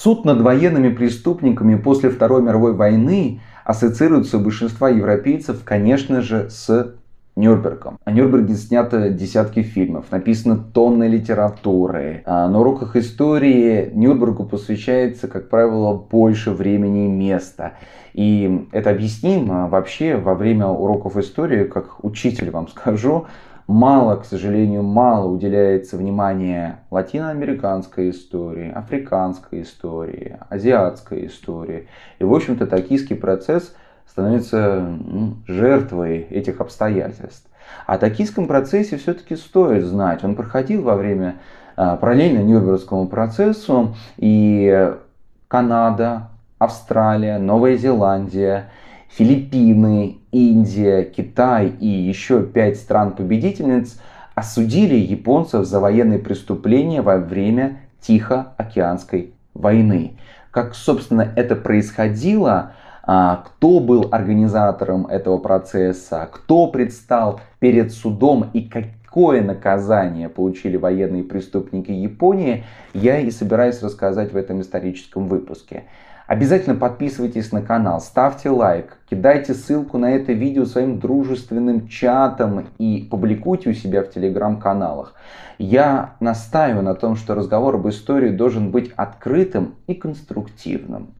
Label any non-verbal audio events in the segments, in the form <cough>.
Суд над военными преступниками после Второй мировой войны ассоциируется у большинства европейцев, конечно же, с Нюрнбергом. О Нюрнберге снято десятки фильмов, написано тонны литературы. А на уроках истории Нюрнбергу посвящается, как правило, больше времени и места. И это объяснимо вообще во время уроков истории, как учитель вам скажу, мало, к сожалению, мало уделяется внимания латиноамериканской истории, африканской истории, азиатской истории. И, в общем-то, токийский процесс становится ну, жертвой этих обстоятельств. О токийском процессе все-таки стоит знать. Он проходил во время а, параллельно Нюрнбергскому процессу, и Канада, Австралия, Новая Зеландия – Филиппины, Индия, Китай и еще пять стран-победительниц осудили японцев за военные преступления во время Тихоокеанской войны. Как, собственно, это происходило, а, кто был организатором этого процесса, кто предстал перед судом и какое наказание получили военные преступники Японии, я и собираюсь рассказать в этом историческом выпуске. Обязательно подписывайтесь на канал, ставьте лайк, кидайте ссылку на это видео своим дружественным чатом и публикуйте у себя в телеграм-каналах. Я настаиваю на том, что разговор об истории должен быть открытым и конструктивным.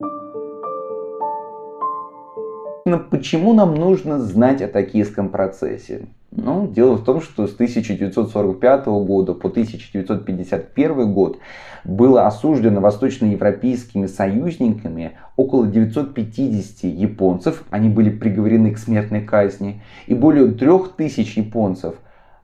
Почему нам нужно знать о токийском процессе? Ну, дело в том, что с 1945 года по 1951 год было осуждено восточноевропейскими союзниками около 950 японцев, они были приговорены к смертной казни, и более 3000 японцев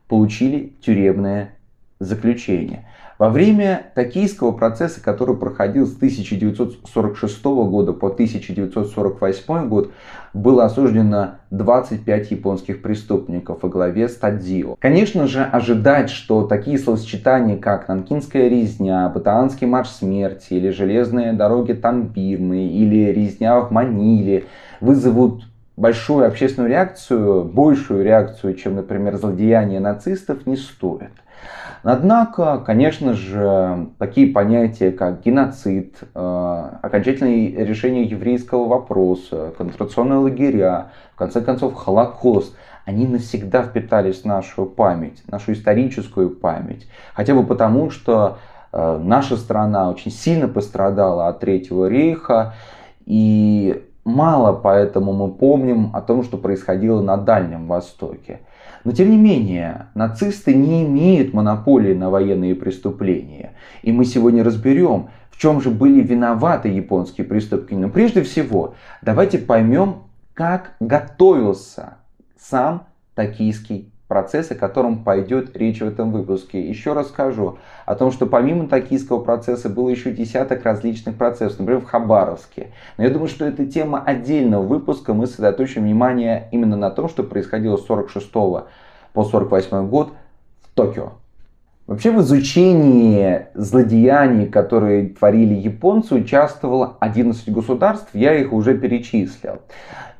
получили тюремное заключение. Во время токийского процесса, который проходил с 1946 года по 1948 год, было осуждено 25 японских преступников во главе с Тадзио. Конечно же, ожидать, что такие словосочетания, как Нанкинская резня, Батаанский марш смерти, или Железные дороги Тамбирны, или резня в Маниле, вызовут большую общественную реакцию, большую реакцию, чем, например, злодеяния нацистов, не стоит. Однако, конечно же, такие понятия, как геноцид, э, окончательное решение еврейского вопроса, концентрационные лагеря, в конце концов, Холокост, они навсегда впитались в нашу память, нашу историческую память. Хотя бы потому, что э, наша страна очень сильно пострадала от Третьего рейха, и мало поэтому мы помним о том, что происходило на Дальнем Востоке. Но тем не менее, нацисты не имеют монополии на военные преступления. И мы сегодня разберем, в чем же были виноваты японские преступники. Но прежде всего, давайте поймем, как готовился сам токийский процесс, о котором пойдет речь в этом выпуске. Еще раз скажу о том, что помимо токийского процесса было еще десяток различных процессов, например, в Хабаровске. Но я думаю, что это тема отдельного выпуска. Мы сосредоточим внимание именно на том, что происходило с 46 по 48 год в Токио. Вообще в изучении злодеяний, которые творили японцы, участвовало 11 государств, я их уже перечислил.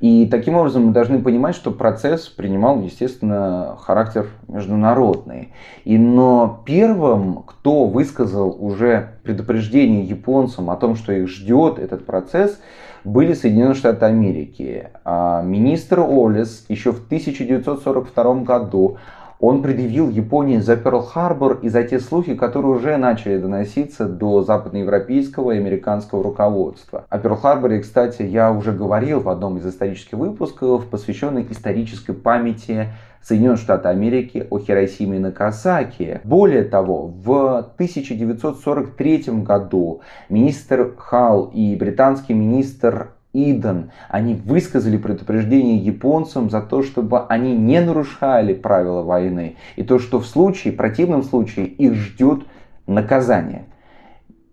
И таким образом мы должны понимать, что процесс принимал, естественно, характер международный. И, но первым, кто высказал уже предупреждение японцам о том, что их ждет этот процесс, были Соединенные Штаты Америки. А министр Олес еще в 1942 году он предъявил Японии за Перл-Харбор и за те слухи, которые уже начали доноситься до западноевропейского и американского руководства. О Перл-Харборе, кстати, я уже говорил в одном из исторических выпусков, посвященных исторической памяти Соединенных Штатов Америки о Хиросиме и Накасаки. Более того, в 1943 году министр Халл и британский министр Иден, они высказали предупреждение японцам за то, чтобы они не нарушали правила войны. И то, что в случае, в противном случае их ждет наказание.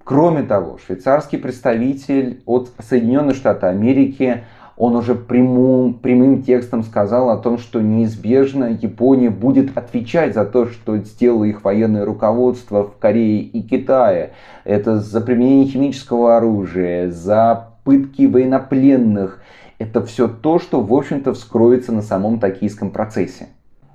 Кроме того, швейцарский представитель от Соединенных Штатов Америки, он уже прямым, прямым текстом сказал о том, что неизбежно Япония будет отвечать за то, что сделало их военное руководство в Корее и Китае. Это за применение химического оружия, за пытки военнопленных. Это все то, что, в общем-то, вскроется на самом токийском процессе.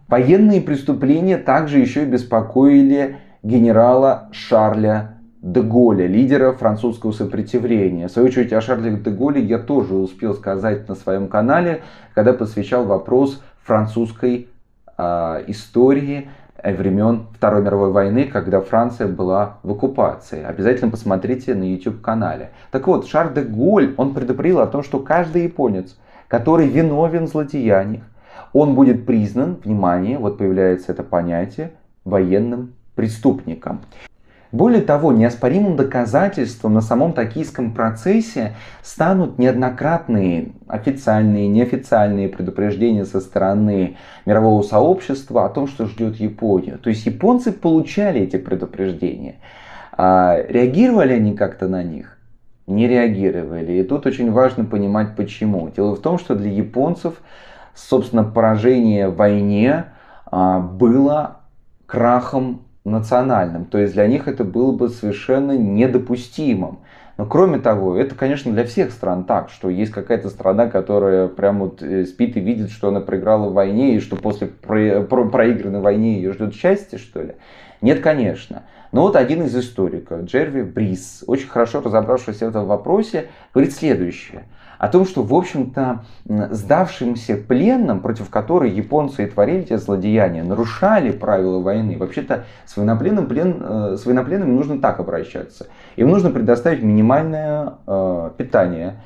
Военные преступления также еще и беспокоили генерала Шарля де Голля, лидера французского сопротивления. В свою очередь о Шарле де Голле я тоже успел сказать на своем канале, когда посвящал вопрос французской э, истории времен Второй мировой войны, когда Франция была в оккупации. Обязательно посмотрите на YouTube канале. Так вот, Шарль де Голль, он предупредил о том, что каждый японец, который виновен в злодеяниях, он будет признан, внимание, вот появляется это понятие, военным преступником. Более того, неоспоримым доказательством на самом токийском процессе станут неоднократные официальные и неофициальные предупреждения со стороны мирового сообщества о том, что ждет Японию. То есть японцы получали эти предупреждения. А реагировали они как-то на них? Не реагировали. И тут очень важно понимать почему. Дело в том, что для японцев, собственно, поражение в войне а, было крахом национальным. То есть для них это было бы совершенно недопустимым. Но кроме того, это, конечно, для всех стран так, что есть какая-то страна, которая прям вот э, спит и видит, что она проиграла в войне, и что после про про проигранной войны ее ждет счастье, что ли. Нет, конечно. Но вот один из историков, Джерви Брис, очень хорошо разобравшийся в этом вопросе, говорит следующее – о том, что, в общем-то, сдавшимся пленным, против которой японцы и творили эти злодеяния, нарушали правила войны. Вообще-то с военнопленным, плен, э, с военнопленными нужно так обращаться. Им нужно предоставить минимальное э, питание,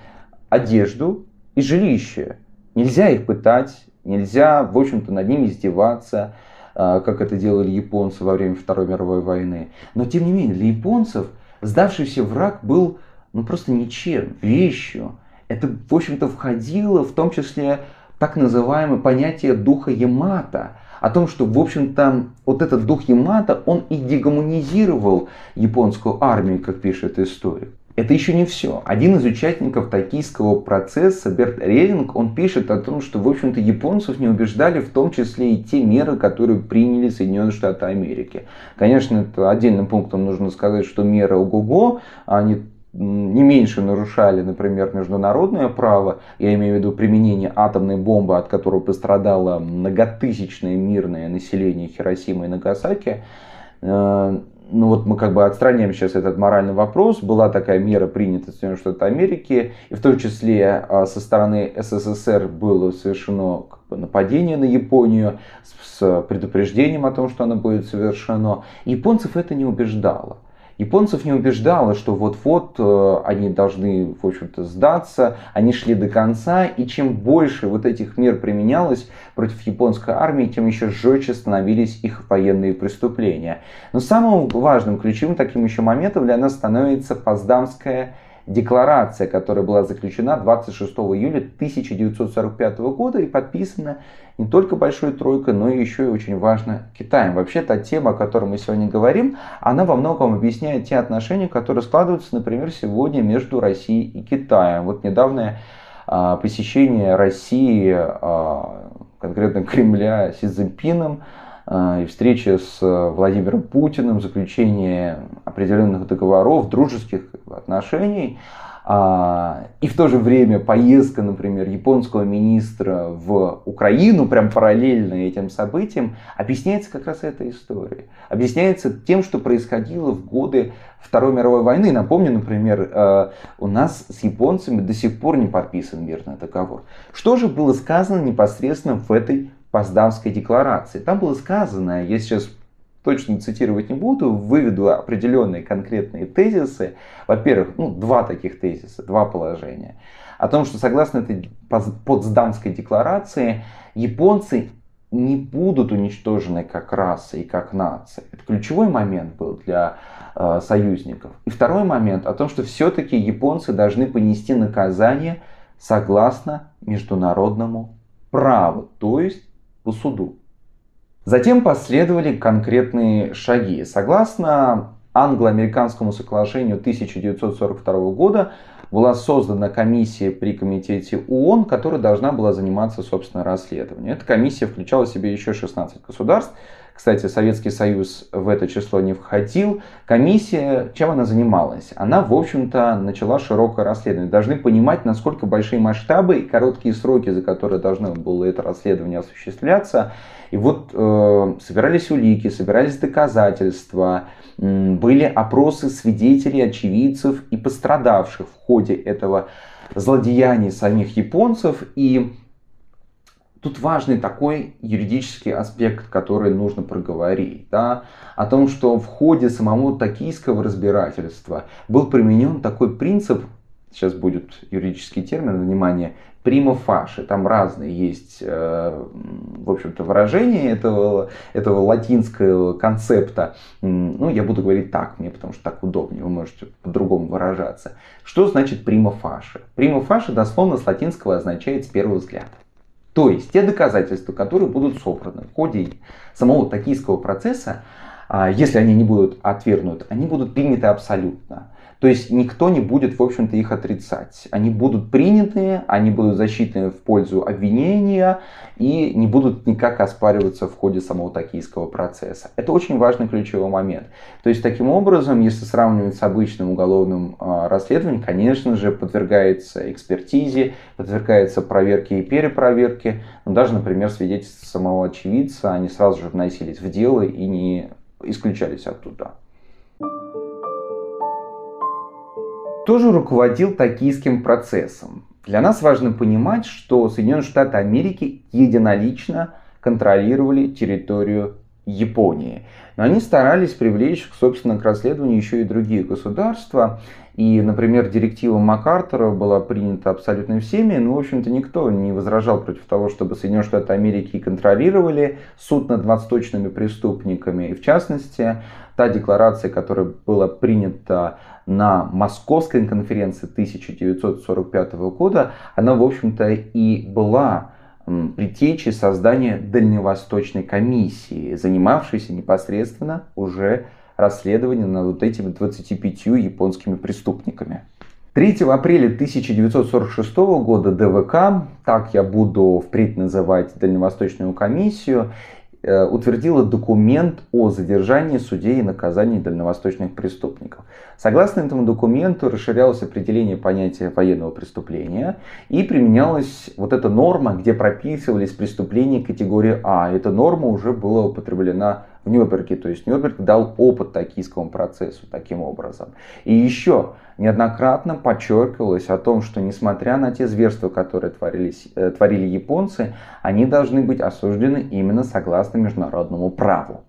одежду и жилище. Нельзя их пытать, нельзя, в общем-то, над ними издеваться, э, как это делали японцы во время Второй мировой войны. Но, тем не менее, для японцев сдавшийся враг был ну, просто ничем, вещью это, в общем-то, входило в том числе так называемое понятие духа Ямата, о том, что, в общем-то, вот этот дух Ямата, он и дегуманизировал японскую армию, как пишет историк. Это еще не все. Один из участников токийского процесса, Берт Релинг, он пишет о том, что, в общем-то, японцев не убеждали в том числе и те меры, которые приняли Соединенные Штаты Америки. Конечно, это отдельным пунктом нужно сказать, что меры ого-го, они не меньше нарушали, например, международное право, я имею в виду применение атомной бомбы, от которой пострадало многотысячное мирное население Хиросимы и Нагасаки, э, ну вот мы как бы отстраняем сейчас этот моральный вопрос. Была такая мера принята в Соединенных Штатах Америки, и в том числе а, со стороны СССР было совершено нападение на Японию с предупреждением о том, что оно будет совершено. Японцев это не убеждало. Японцев не убеждало, что вот-вот э, они должны, в общем-то, сдаться, они шли до конца, и чем больше вот этих мер применялось против японской армии, тем еще жестче становились их военные преступления. Но самым важным, ключевым таким еще моментом для нас становится Поздамская декларация, которая была заключена 26 июля 1945 года и подписана не только Большой Тройкой, но и еще и очень важно Китаем. Вообще та тема, о которой мы сегодня говорим, она во многом объясняет те отношения, которые складываются, например, сегодня между Россией и Китаем. Вот недавнее а, посещение России, а, конкретно Кремля, Си Цзиньпином, а, и встреча с Владимиром Путиным, заключение определенных договоров, дружеских отношений – а, и в то же время поездка, например, японского министра в Украину, прям параллельно этим событиям, объясняется как раз этой историей. Объясняется тем, что происходило в годы Второй мировой войны. Напомню, например, э, у нас с японцами до сих пор не подписан мирный договор. Что же было сказано непосредственно в этой Поздамской декларации? Там было сказано, я сейчас точно цитировать не буду, выведу определенные конкретные тезисы. Во-первых, ну, два таких тезиса, два положения. О том, что согласно этой Потсдамской декларации, японцы не будут уничтожены как раса и как нация. Это ключевой момент был для э, союзников. И второй момент о том, что все-таки японцы должны понести наказание согласно международному праву, то есть по суду. Затем последовали конкретные шаги. Согласно англо-американскому соглашению 1942 года была создана комиссия при комитете ООН, которая должна была заниматься, собственно, расследованием. Эта комиссия включала в себя еще 16 государств. Кстати, Советский Союз в это число не входил. Комиссия, чем она занималась? Она, в общем-то, начала широкое расследование. Должны понимать, насколько большие масштабы и короткие сроки, за которые должно было это расследование осуществляться. И вот э, собирались улики, собирались доказательства, э, были опросы свидетелей, очевидцев и пострадавших в ходе этого злодеяния самих японцев. И Тут важный такой юридический аспект, который нужно проговорить, да, о том, что в ходе самого токийского разбирательства был применен такой принцип, сейчас будет юридический термин, внимание, прима фаши. Там разные есть, э, в общем-то, выражения этого, этого латинского концепта. Ну, я буду говорить так, мне потому что так удобнее, вы можете по-другому выражаться. Что значит прима фаши? Прима фаши дословно с латинского означает с первого взгляда. То есть те доказательства, которые будут собраны в ходе самого токийского процесса, а, если они не будут отвергнуты, они будут приняты абсолютно. То есть никто не будет, в общем-то, их отрицать. Они будут приняты, они будут защитны в пользу обвинения и не будут никак оспариваться в ходе самого токийского процесса. Это очень важный ключевой момент. То есть таким образом, если сравнивать с обычным уголовным э, расследованием, конечно же, подвергается экспертизе, подвергается проверке и перепроверке. Но даже, например, свидетельства самого очевидца, они сразу же вносились в дело и не исключались оттуда. Тоже руководил токийским процессом. Для нас важно понимать, что Соединенные Штаты Америки единолично контролировали территорию Японии. Но они старались привлечь, собственно, к расследованию еще и другие государства. И, например, директива МакАртура была принята абсолютно всеми, но, в общем-то, никто не возражал против того, чтобы Соединенные Штаты Америки контролировали суд над восточными преступниками. И, в частности, та декларация, которая была принята на Московской конференции 1945 года, она, в общем-то, и была предтечей создания Дальневосточной комиссии, занимавшейся непосредственно уже расследованием над вот этими 25 японскими преступниками. 3 апреля 1946 года ДВК, так я буду впредь называть Дальневосточную комиссию, утвердила документ о задержании судей и наказании дальневосточных преступников. Согласно этому документу расширялось определение понятия военного преступления и применялась вот эта норма, где прописывались преступления категории А. Эта норма уже была употреблена в Нюрнберге, то есть Нюрнберг дал опыт токийскому процессу таким образом. И еще неоднократно подчеркивалось о том, что несмотря на те зверства, которые творились, э, творили японцы, они должны быть осуждены именно согласно международному праву.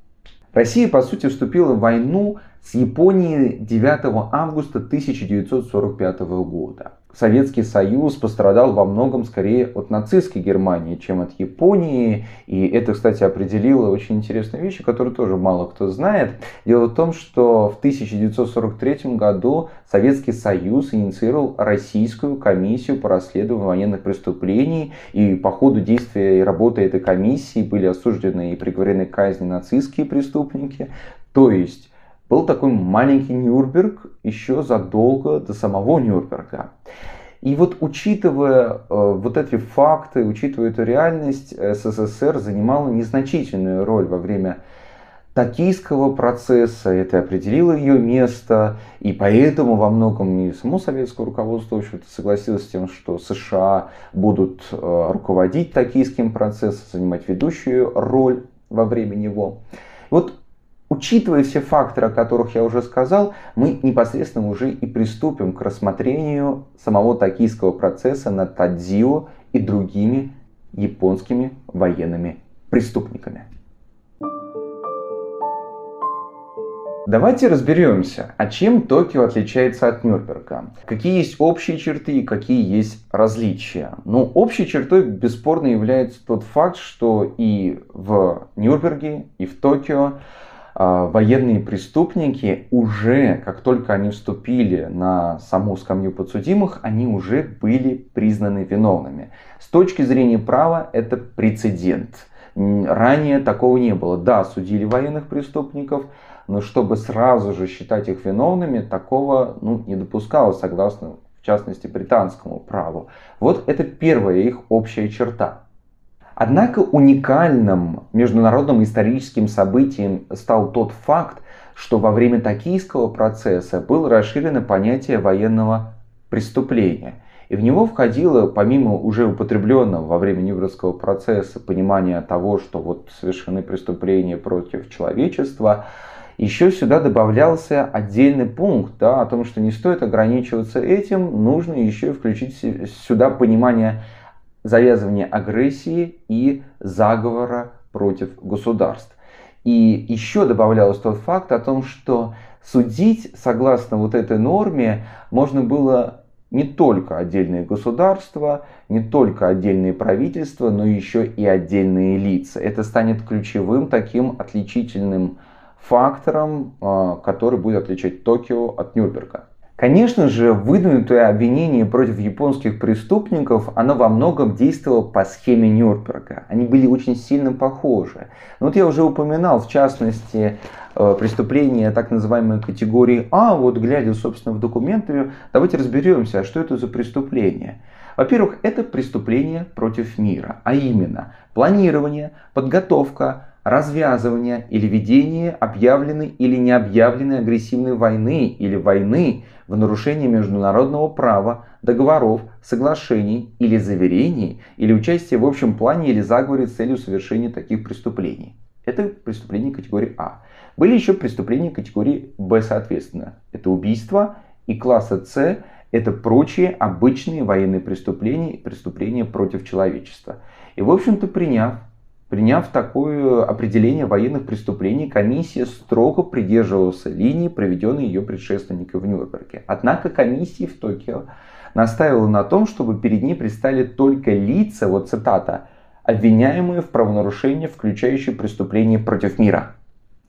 Россия, по сути, вступила в войну с Японией 9 августа 1945 года. Советский Союз пострадал во многом скорее от нацистской Германии, чем от Японии. И это, кстати, определило очень интересную вещь, которую тоже мало кто знает. Дело в том, что в 1943 году Советский Союз инициировал Российскую комиссию по расследованию военных преступлений. И по ходу действия и работы этой комиссии были осуждены и приговорены к казни нацистские преступники. То есть был такой маленький Нюрнберг еще задолго до самого Нюрнберга. И вот учитывая э, вот эти факты, учитывая эту реальность, СССР занимала незначительную роль во время токийского процесса, это определило ее место, и поэтому во многом и само советское руководство в общем-то, согласилось с тем, что США будут э, руководить токийским процессом, занимать ведущую роль во время него. Вот Учитывая все факторы, о которых я уже сказал, мы непосредственно уже и приступим к рассмотрению самого токийского процесса над Тадзио и другими японскими военными преступниками. Давайте разберемся, а чем Токио отличается от Нюрнберга. Какие есть общие черты и какие есть различия. Ну, общей чертой бесспорно является тот факт, что и в Нюрнберге, и в Токио военные преступники уже, как только они вступили на саму скамью подсудимых, они уже были признаны виновными. С точки зрения права это прецедент. Ранее такого не было. Да, судили военных преступников, но чтобы сразу же считать их виновными, такого ну, не допускалось согласно, в частности, британскому праву. Вот это первая их общая черта. Однако уникальным международным историческим событием стал тот факт, что во время токийского процесса было расширено понятие военного преступления. И в него входило, помимо уже употребленного во время Нюрнбергского процесса, понимания того, что вот совершены преступления против человечества, еще сюда добавлялся отдельный пункт да, о том, что не стоит ограничиваться этим, нужно еще включить сюда понимание завязывания агрессии и заговора против государств. И еще добавлялось тот факт о том, что судить согласно вот этой норме можно было не только отдельные государства, не только отдельные правительства, но еще и отдельные лица. Это станет ключевым таким отличительным фактором, а, который будет отличать Токио от Нюрнберга. Конечно же, выдвинутое обвинение против японских преступников, оно во многом действовало по схеме Нюрнберга. Они были очень сильно похожи. Но вот я уже упоминал, в частности, э, преступления так называемой категории А. Вот глядя, собственно, в документы, давайте разберемся, что это за преступление. Во-первых, это преступление против мира, а именно планирование, подготовка, развязывание или ведение объявленной или необъявленной агрессивной войны или войны в нарушении международного права, договоров, соглашений или заверений, или участие в общем плане или заговоре с целью совершения таких преступлений. Это преступления категории А. Были еще преступления категории Б, соответственно. Это убийство. И класса С это прочие обычные военные преступления и преступления против человечества. И, в общем-то, приняв Приняв такое определение военных преступлений, комиссия строго придерживалась линии, проведенной ее предшественникой в Нюрнберге. Однако комиссия в Токио настаивала на том, чтобы перед ней предстали только лица, вот цитата, обвиняемые в правонарушении, включающие преступления против мира.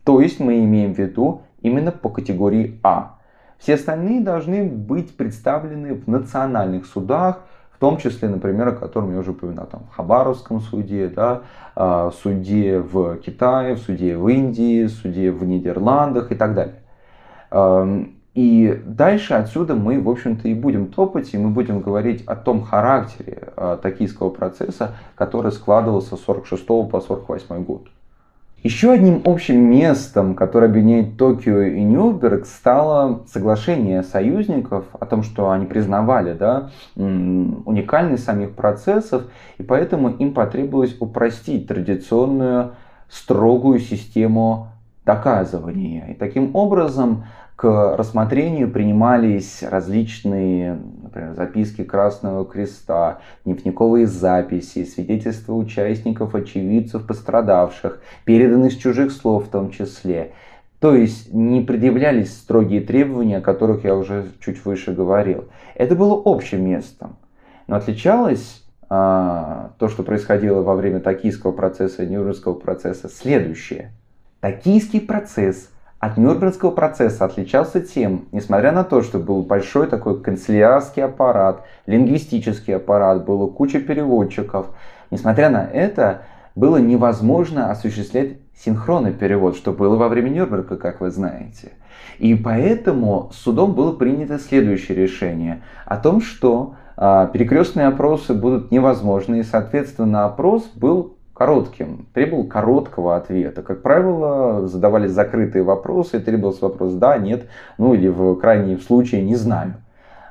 То есть мы имеем в виду именно по категории А. Все остальные должны быть представлены в национальных судах, том числе, например, о котором я уже упоминал, там, в Хабаровском суде, да, а, суде в Китае, в суде в Индии, суде в Нидерландах и так далее. И дальше отсюда мы, в общем-то, и будем топать, и мы будем говорить о том характере а, токийского процесса, который складывался с 46 по 48 год. Еще одним общим местом, которое объединяет Токио и Нюрнберг, стало соглашение союзников о том, что они признавали да, уникальность самих процессов, и поэтому им потребовалось упростить традиционную строгую систему доказывания. И таким образом к рассмотрению принимались различные, например, записки Красного Креста, дневниковые записи, свидетельства участников, очевидцев, пострадавших, переданные с чужих слов в том числе. То есть не предъявлялись строгие требования, о которых я уже чуть выше говорил. Это было общим местом. Но отличалось а, то, что происходило во время токийского процесса и нюрнбергского процесса, следующее. Токийский процесс от Нюрнбергского процесса отличался тем, несмотря на то, что был большой такой канцелярский аппарат, лингвистический аппарат, было куча переводчиков, несмотря на это, было невозможно осуществлять синхронный перевод, что было во время Нюрнберга, как вы знаете. И поэтому судом было принято следующее решение о том, что э, перекрестные опросы будут невозможны, и, соответственно, опрос был коротким, требовал короткого ответа. Как правило, задавались закрытые вопросы, требовался вопрос «да», «нет», ну или в крайнем случае «не знаю»,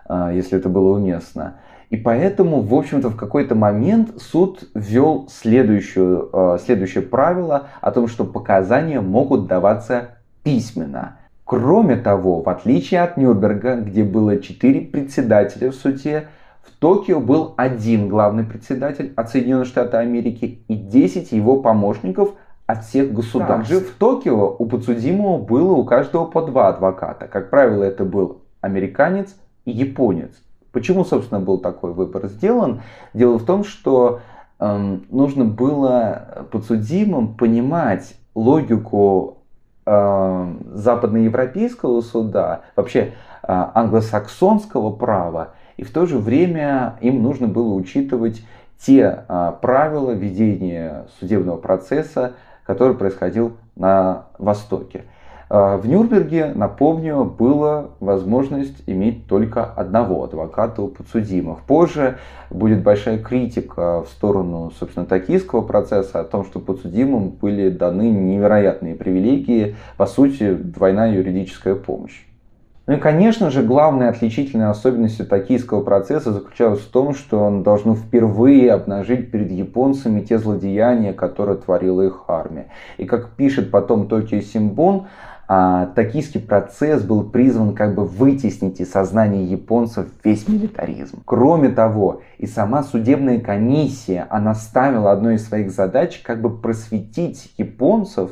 а, если это было уместно. И поэтому, в общем-то, в какой-то момент суд ввел следующую, а, следующее правило о том, что показания могут даваться письменно. Кроме того, в отличие от Нюрнберга, где было четыре председателя в суде, в Токио был один главный председатель от Соединенных Штатов Америки и 10 его помощников от всех государств. Также в Токио у подсудимого было у каждого по два адвоката. Как правило, это был американец и японец. Почему, собственно, был такой выбор сделан? Дело в том, что эм, нужно было подсудимым понимать логику э, западноевропейского суда, вообще э, англосаксонского права и в то же время им нужно было учитывать те а, правила ведения судебного процесса, который происходил на Востоке. А, в Нюрнберге, напомню, была возможность иметь только одного адвоката у подсудимых. Позже будет большая критика в сторону, собственно, токийского процесса о том, что подсудимым были даны невероятные привилегии, по сути, двойная юридическая помощь. Ну и, конечно же, главной отличительной особенностью токийского процесса заключалась в том, что он должен впервые обнажить перед японцами те злодеяния, которые творила их армия. И как пишет потом Токио Симбон, а, токийский процесс был призван как бы вытеснить из сознания японцев весь милитаризм. Кроме того, и сама судебная комиссия, она ставила одной из своих задач как бы просветить японцев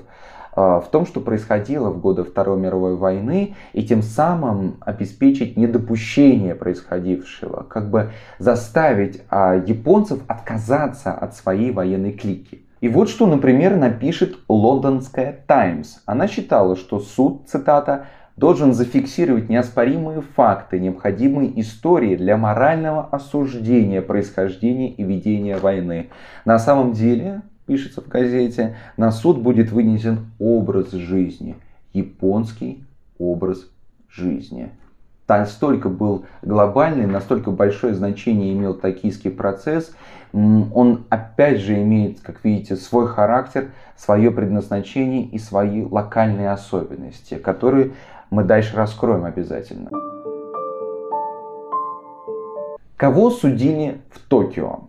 в том, что происходило в годы Второй мировой войны, и тем самым обеспечить недопущение происходившего, как бы заставить а, японцев отказаться от своей военной клики. И вот что, например, напишет лондонская Таймс. Она считала, что суд, цитата, должен зафиксировать неоспоримые факты, необходимые истории для морального осуждения происхождения и ведения войны. На самом деле, пишется в газете, на суд будет вынесен образ жизни, японский образ жизни. Настолько был глобальный, настолько большое значение имел токийский процесс. Он опять же имеет, как видите, свой характер, свое предназначение и свои локальные особенности, которые мы дальше раскроем обязательно. Кого судили в Токио?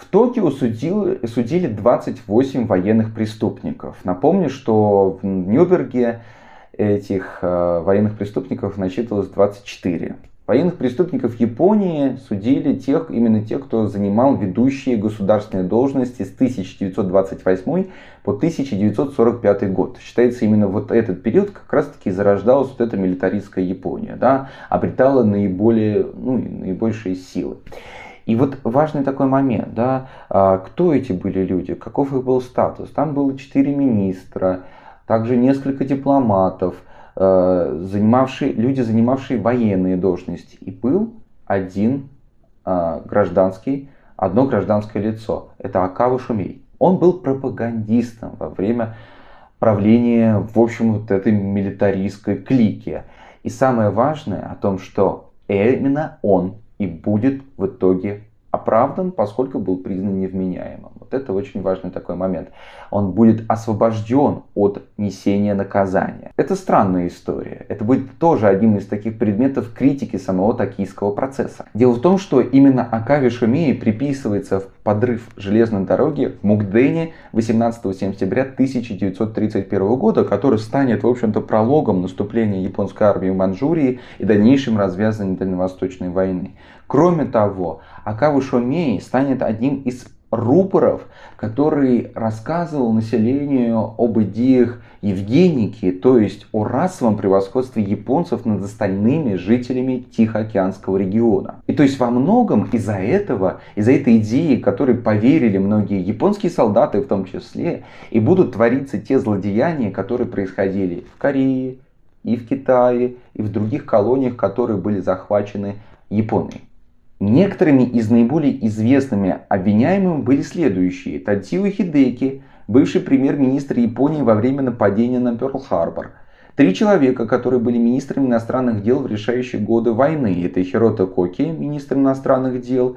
В Токио судили, судили 28 военных преступников. Напомню, что в Нюрнберге этих э, военных преступников насчитывалось 24. Военных преступников Японии судили тех, именно тех, кто занимал ведущие государственные должности с 1928 по 1945 год. Считается, именно вот этот период как раз-таки зарождалась вот эта милитаристская Япония, да, обретала наиболее, ну, наибольшие силы. И вот важный такой момент, да, а, кто эти были люди, каков их был статус. Там было четыре министра, также несколько дипломатов, а, занимавшие, люди, занимавшие военные должности. И был один а, гражданский, одно гражданское лицо. Это Акава Шумей. Он был пропагандистом во время правления, в общем, вот этой милитаристской клики. И самое важное о том, что именно он и будет в итоге оправдан, поскольку был признан невменяемым. Это очень важный такой момент. Он будет освобожден от несения наказания. Это странная история. Это будет тоже одним из таких предметов критики самого токийского процесса. Дело в том, что именно Акави Шумеи приписывается в подрыв железной дороги в Мукдене 18 сентября 1931 года, который станет, в общем-то, прологом наступления японской армии в Манчжурии и дальнейшим развязыванием Дальневосточной войны. Кроме того, Акавы Шомей станет одним из рупоров, который рассказывал населению об идеях Евгеники, то есть о расовом превосходстве японцев над остальными жителями Тихоокеанского региона. И то есть во многом из-за этого, из-за этой идеи, которой поверили многие японские солдаты в том числе, и будут твориться те злодеяния, которые происходили в Корее, и в Китае, и в других колониях, которые были захвачены Японией. Некоторыми из наиболее известными обвиняемыми были следующие. Тадзио Хидеки, бывший премьер-министр Японии во время нападения на Перл-Харбор. Три человека, которые были министрами иностранных дел в решающие годы войны. Это Хирота Коки, министр иностранных дел,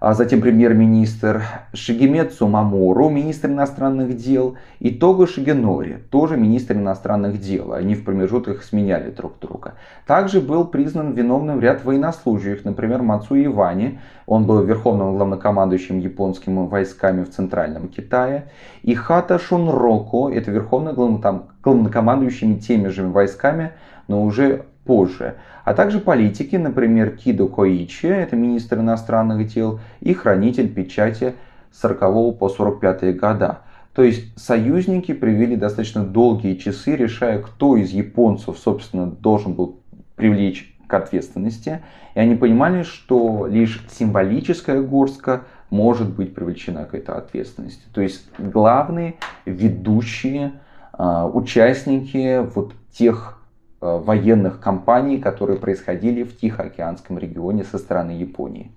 а затем премьер-министр Шигемецу Мамору, министр иностранных дел, и Того Шигенори, тоже министр иностранных дел. Они в промежутках сменяли друг друга. Также был признан виновным ряд военнослужащих, например, Мацу Ивани, он был верховным главнокомандующим японскими войсками в Центральном Китае, и Хата Шунроко, это верховный главнокомандующими теми же войсками, но уже позже, а также политики, например, Кидо Коичи, это министр иностранных дел, и хранитель печати с 40 по 45 года. То есть союзники привели достаточно долгие часы, решая, кто из японцев, собственно, должен был привлечь к ответственности. И они понимали, что лишь символическая горстка может быть привлечена к этой ответственности. То есть главные ведущие э, участники вот тех военных кампаний, которые происходили в Тихоокеанском регионе со стороны Японии.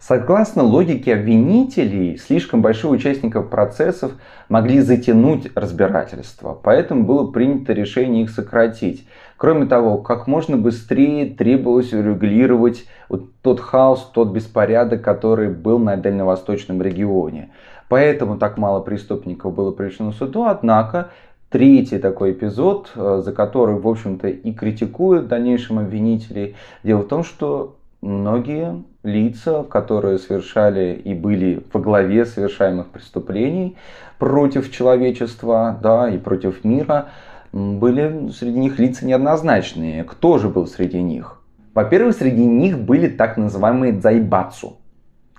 Согласно логике обвинителей, слишком большие участников процессов могли затянуть разбирательство, поэтому было принято решение их сократить. Кроме того, как можно быстрее требовалось урегулировать вот тот хаос, тот беспорядок, который был на дальневосточном регионе. Поэтому так мало преступников было привлечено в суду, однако третий такой эпизод, э, за который, в общем-то, и критикуют в дальнейшем обвинителей. Дело в том, что многие лица, которые совершали и были во главе совершаемых преступлений против человечества да, и против мира, были среди них лица неоднозначные. Кто же был среди них? Во-первых, среди них были так называемые дзайбацу.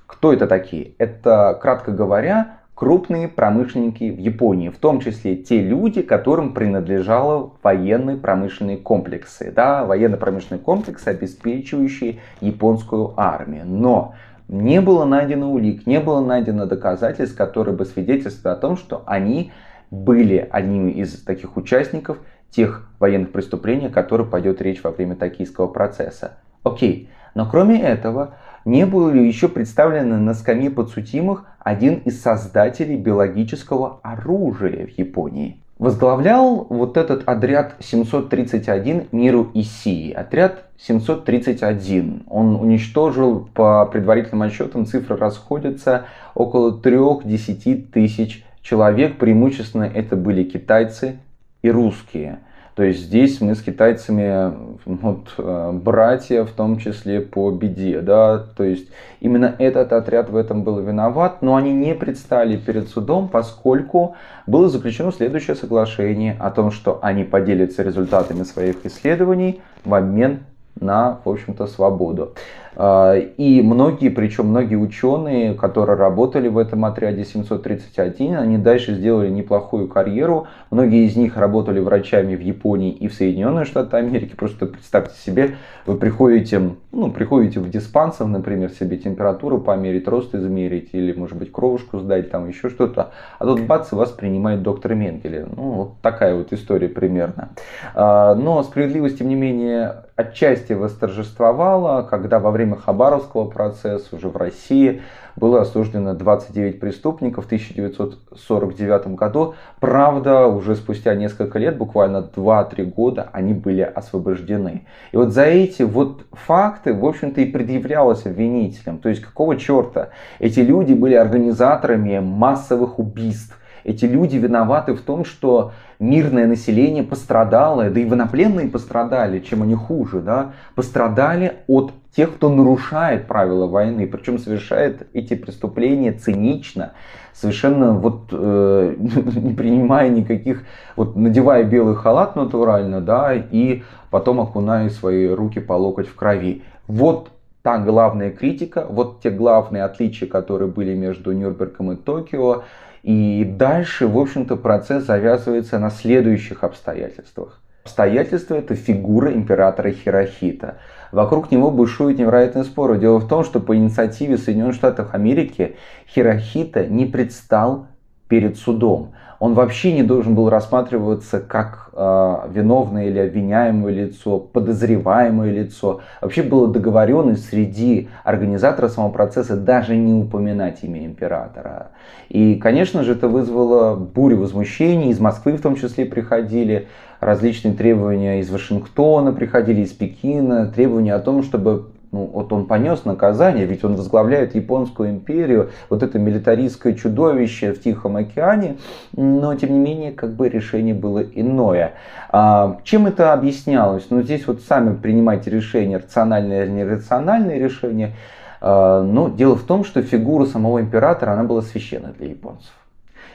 Кто это такие? Это, кратко говоря, крупные промышленники в Японии, в том числе те люди, которым принадлежали военные промышленные комплексы, да, военно-промышленные комплексы, обеспечивающие японскую армию. Но не было найдено улик, не было найдено доказательств, которые бы свидетельствовали о том, что они были одними из таких участников тех военных преступлений, о которых пойдет речь во время токийского процесса. Окей, но кроме этого, не был ли еще представлен на скамье подсудимых один из создателей биологического оружия в Японии. Возглавлял вот этот отряд 731 Миру Исии. Отряд 731. Он уничтожил, по предварительным отчетам, цифры расходятся, около 3-10 тысяч человек. Преимущественно это были китайцы и русские. То есть здесь мы с китайцами вот, э, братья, в том числе по беде. Да? То есть именно этот отряд в этом был виноват, но они не предстали перед судом, поскольку было заключено следующее соглашение о том, что они поделятся результатами своих исследований в обмен на, в общем-то, свободу. А, и многие, причем многие ученые, которые работали в этом отряде 731, они дальше сделали неплохую карьеру. Многие из них работали врачами в Японии и в Соединенных Штатах Америки. Просто представьте себе, вы приходите, ну, приходите в диспансер, например, себе температуру померить, рост измерить или, может быть, кровушку сдать, там еще что-то. А тут бац, и вас принимает доктор Менгеле. Ну, вот такая вот история примерно. А, но справедливость, тем не менее, отчасти восторжествовала, когда во время Хабаровского процесса уже в России было осуждено 29 преступников в 1949 году. Правда, уже спустя несколько лет, буквально 2-3 года, они были освобождены. И вот за эти вот факты, в общем-то, и предъявлялось обвинителям. То есть, какого черта эти люди были организаторами массовых убийств эти люди виноваты в том, что мирное население пострадало, да и военнопленные пострадали, чем они хуже, да, пострадали от тех, кто нарушает правила войны, причем совершает эти преступления цинично, совершенно вот э, <laughs> не принимая никаких, вот надевая белый халат натурально, да, и потом окуная свои руки по локоть в крови. Вот та главная критика, вот те главные отличия, которые были между Нюрнбергом и Токио, и дальше, в общем-то, процесс завязывается на следующих обстоятельствах. Обстоятельства – это фигура императора Хирохита. Вокруг него бушуют невероятные споры. Дело в том, что по инициативе Соединенных Штатов Америки Хирохита не предстал перед судом он вообще не должен был рассматриваться как э, виновное или обвиняемое лицо, подозреваемое лицо. Вообще было договоренность среди организатора самого процесса даже не упоминать имя императора. И, конечно же, это вызвало бурю возмущений. Из Москвы в том числе приходили различные требования из Вашингтона, приходили из Пекина, требования о том, чтобы ну, вот он понес наказание, ведь он возглавляет японскую империю, вот это милитаристское чудовище в Тихом океане, но тем не менее, как бы решение было иное. А, чем это объяснялось? Ну, здесь вот сами принимайте решение, рациональное или нерациональное решение. А, но дело в том, что фигура самого императора, она была священна для японцев.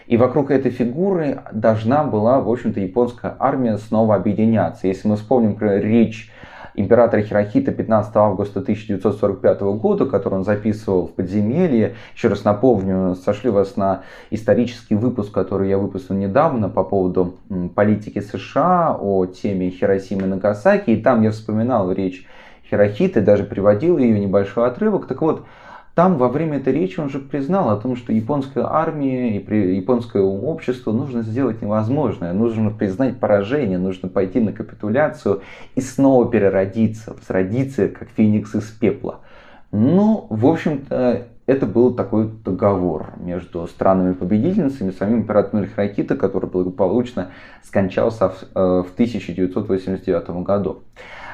И вокруг этой фигуры должна была, в общем-то, японская армия снова объединяться. Если мы вспомним про речь императора Хирохита 15 августа 1945 года, который он записывал в подземелье. Еще раз напомню, сошли вас на исторический выпуск, который я выпустил недавно по поводу политики США, о теме Хиросимы и Нагасаки. И там я вспоминал речь Хирохиты, даже приводил ее небольшой отрывок. Так вот, там во время этой речи он же признал о том, что японская армия и японское общество нужно сделать невозможное. Нужно признать поражение, нужно пойти на капитуляцию и снова переродиться, возродиться как феникс из пепла. Ну, в общем-то, это был такой договор между странами-победительницами, самим императором Хирокита, который благополучно скончался в 1989 э, году.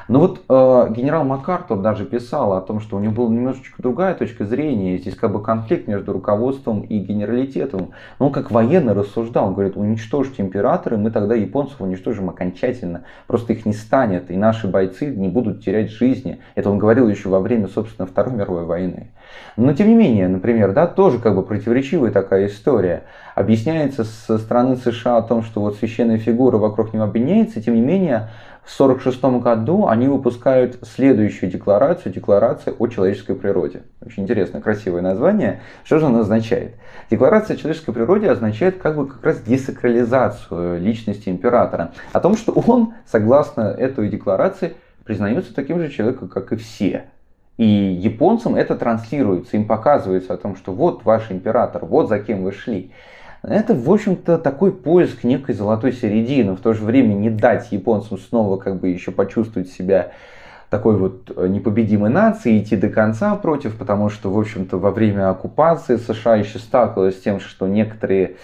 Но вот э, генерал МакАртур даже писал о том, что у него была немножечко другая точка зрения. Здесь как бы конфликт между руководством и генералитетом. Но он как военный рассуждал. Он говорит, уничтожьте императоры, мы тогда японцев уничтожим окончательно. Просто их не станет, и наши бойцы не будут терять жизни. Это он говорил еще во время, собственно, Второй мировой войны. Но тем не менее, например, да, тоже как бы противоречивая такая история. Объясняется со стороны США о том, что вот священная фигура вокруг него объединяется, тем не менее, в 1946 году они выпускают следующую декларацию, декларация о человеческой природе. Очень интересное, красивое название. Что же она означает? Декларация о человеческой природе означает как бы как раз десакрализацию личности императора. О том, что он, согласно этой декларации, признается таким же человеком, как и все. И японцам это транслируется, им показывается о том, что вот ваш император, вот за кем вы шли. Это, в общем-то, такой поиск некой золотой середины. В то же время не дать японцам снова как бы еще почувствовать себя такой вот непобедимой нации, идти до конца против, потому что, в общем-то, во время оккупации США еще сталкивалась с тем, что некоторые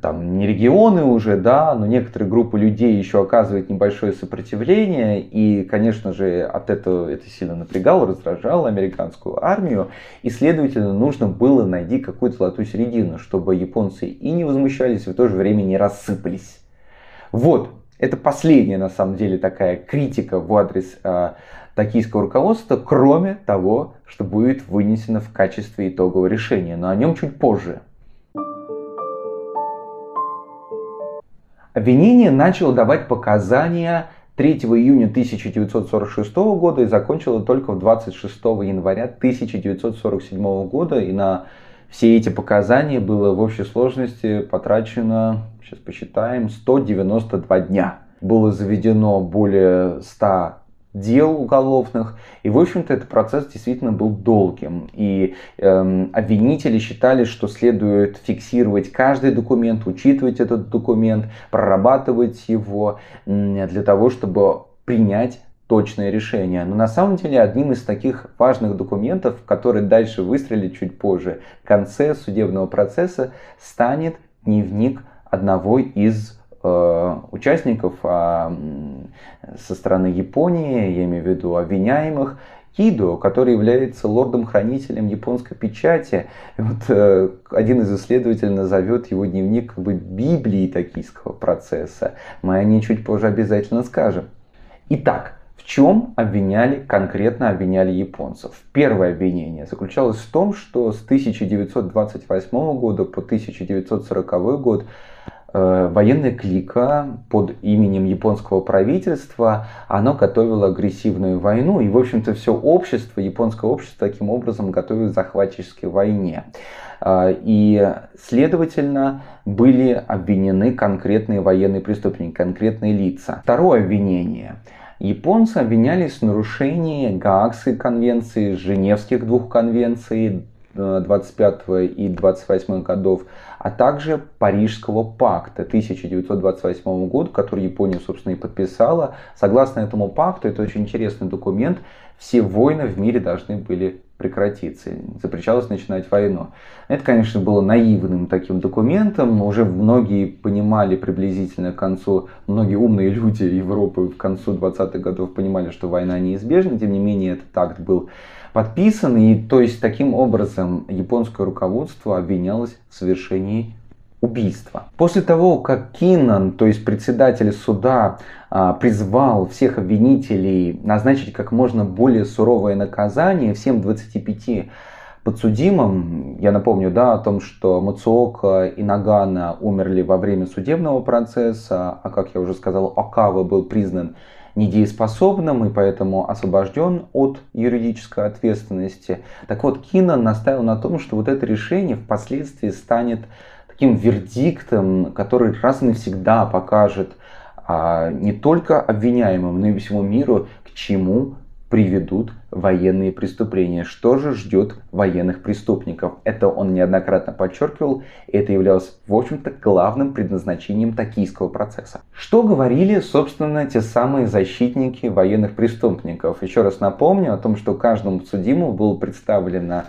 там не регионы уже, да, но некоторые группы людей еще оказывают небольшое сопротивление, и, конечно же, от этого это сильно напрягало, раздражало американскую армию, и, следовательно, нужно было найти какую-то золотую середину, чтобы японцы и не возмущались, и в то же время не рассыпались. Вот, это последняя, на самом деле, такая критика в адрес э, токийского руководства, кроме того, что будет вынесено в качестве итогового решения, но о нем чуть позже. Обвинение начало давать показания 3 июня 1946 года и закончило только 26 января 1947 года. И на все эти показания было в общей сложности потрачено, сейчас посчитаем, 192 дня. Было заведено более 100 дел уголовных. И, в общем-то, этот процесс действительно был долгим. И э, обвинители считали, что следует фиксировать каждый документ, учитывать этот документ, прорабатывать его э, для того, чтобы принять точное решение. Но на самом деле одним из таких важных документов, который дальше выстрелит чуть позже, в конце судебного процесса, станет дневник одного из участников а со стороны Японии, я имею в виду обвиняемых, Кидо, который является лордом-хранителем японской печати. Вот э, один из исследователей назовет его дневник как бы Библией токийского процесса. Мы о ней чуть позже обязательно скажем. Итак, в чем обвиняли, конкретно обвиняли японцев? Первое обвинение заключалось в том, что с 1928 года по 1940 год Э, военная клика под именем японского правительства, оно готовило агрессивную войну, и, в общем-то, все общество, японское общество таким образом готовилось к захватческой войне. Э, и, следовательно, были обвинены конкретные военные преступники, конкретные лица. Второе обвинение. Японцы обвинялись в нарушении Гаагской конвенции, Женевских двух конвенций 25 э, и 28 годов, а также Парижского пакта 1928 года, который Япония, собственно, и подписала. Согласно этому пакту, это очень интересный документ, все войны в мире должны были прекратиться. Запрещалось начинать войну. Это, конечно, было наивным таким документом. Уже многие понимали приблизительно к концу, многие умные люди Европы в концу 20-х годов понимали, что война неизбежна. Тем не менее, этот акт был подписан. И то есть таким образом японское руководство обвинялось в совершении убийства. После того, как Киннан, то есть председатель суда, а, призвал всех обвинителей назначить как можно более суровое наказание всем 25 подсудимым, я напомню да, о том, что Мацуока и Нагана умерли во время судебного процесса, а как я уже сказал, Окава был признан недееспособным и поэтому освобожден от юридической ответственности. Так вот, Кинан наставил на том, что вот это решение впоследствии станет таким вердиктом, который раз и навсегда покажет а, не только обвиняемым, но и всему миру, к чему приведут военные преступления. Что же ждет военных преступников? Это он неоднократно подчеркивал, и это являлось, в общем-то, главным предназначением токийского процесса. Что говорили, собственно, те самые защитники военных преступников? Еще раз напомню о том, что каждому судимому было представлено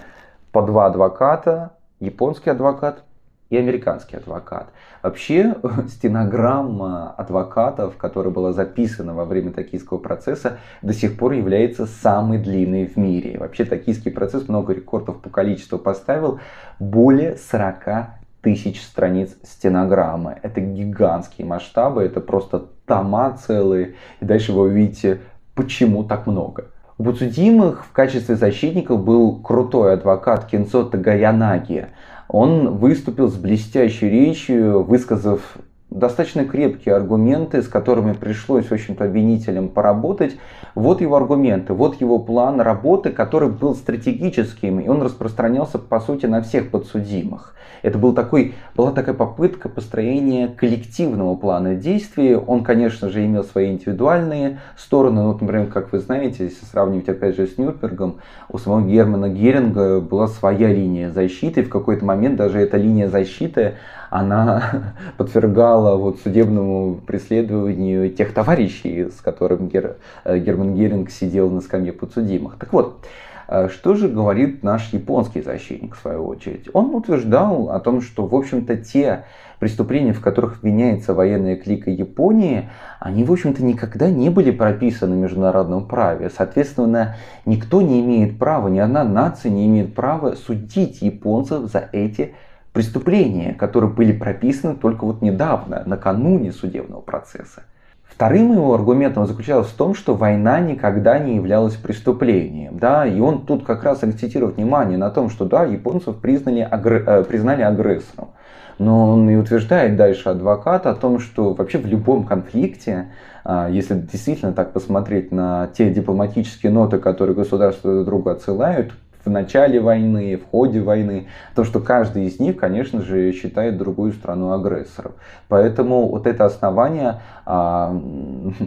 по два адвоката, японский адвокат и американский адвокат. Вообще, <laughs> стенограмма адвокатов, которая была записана во время токийского процесса, до сих пор является самой длинной в мире. Вообще, токийский процесс много рекордов по количеству поставил. Более 40 тысяч страниц стенограммы. Это гигантские масштабы, это просто тома целые. И дальше вы увидите, почему так много. У подсудимых в качестве защитников был крутой адвокат Кенцо Тагаянаги он выступил с блестящей речью, высказав достаточно крепкие аргументы, с которыми пришлось, в общем-то, обвинителям поработать. Вот его аргументы, вот его план работы, который был стратегическим, и он распространялся, по сути, на всех подсудимых. Это был такой, была такая попытка построения коллективного плана действий. Он, конечно же, имел свои индивидуальные стороны. Ну, вот, например, как вы знаете, если сравнивать опять же с Нюрнбергом, у самого Германа Геринга была своя линия защиты. В какой-то момент даже эта линия защиты, она <laughs> подвергала вот судебному преследованию тех товарищей, с которыми Гер... Э, Герман Геринг сидел на скамье подсудимых. Так вот, а что же говорит наш японский защитник в свою очередь? Он утверждал о том, что, в общем-то, те преступления, в которых обвиняется военная клика Японии, они, в общем-то, никогда не были прописаны в международном праве. Соответственно, никто не имеет права, ни одна нация не имеет права судить японцев за эти преступления, которые были прописаны только вот недавно, накануне судебного процесса. Вторым его аргументом заключалось в том, что война никогда не являлась преступлением. Да? И он тут как раз акцентирует внимание на том, что да, японцев признали, агр... Э, признали агрессором. Но он и утверждает дальше адвокат о том, что вообще в любом конфликте, а, если действительно так посмотреть на те дипломатические ноты, которые государства друг другу отсылают, в начале войны, в ходе войны, то что каждый из них, конечно же, считает другую страну агрессором. Поэтому вот это основание а,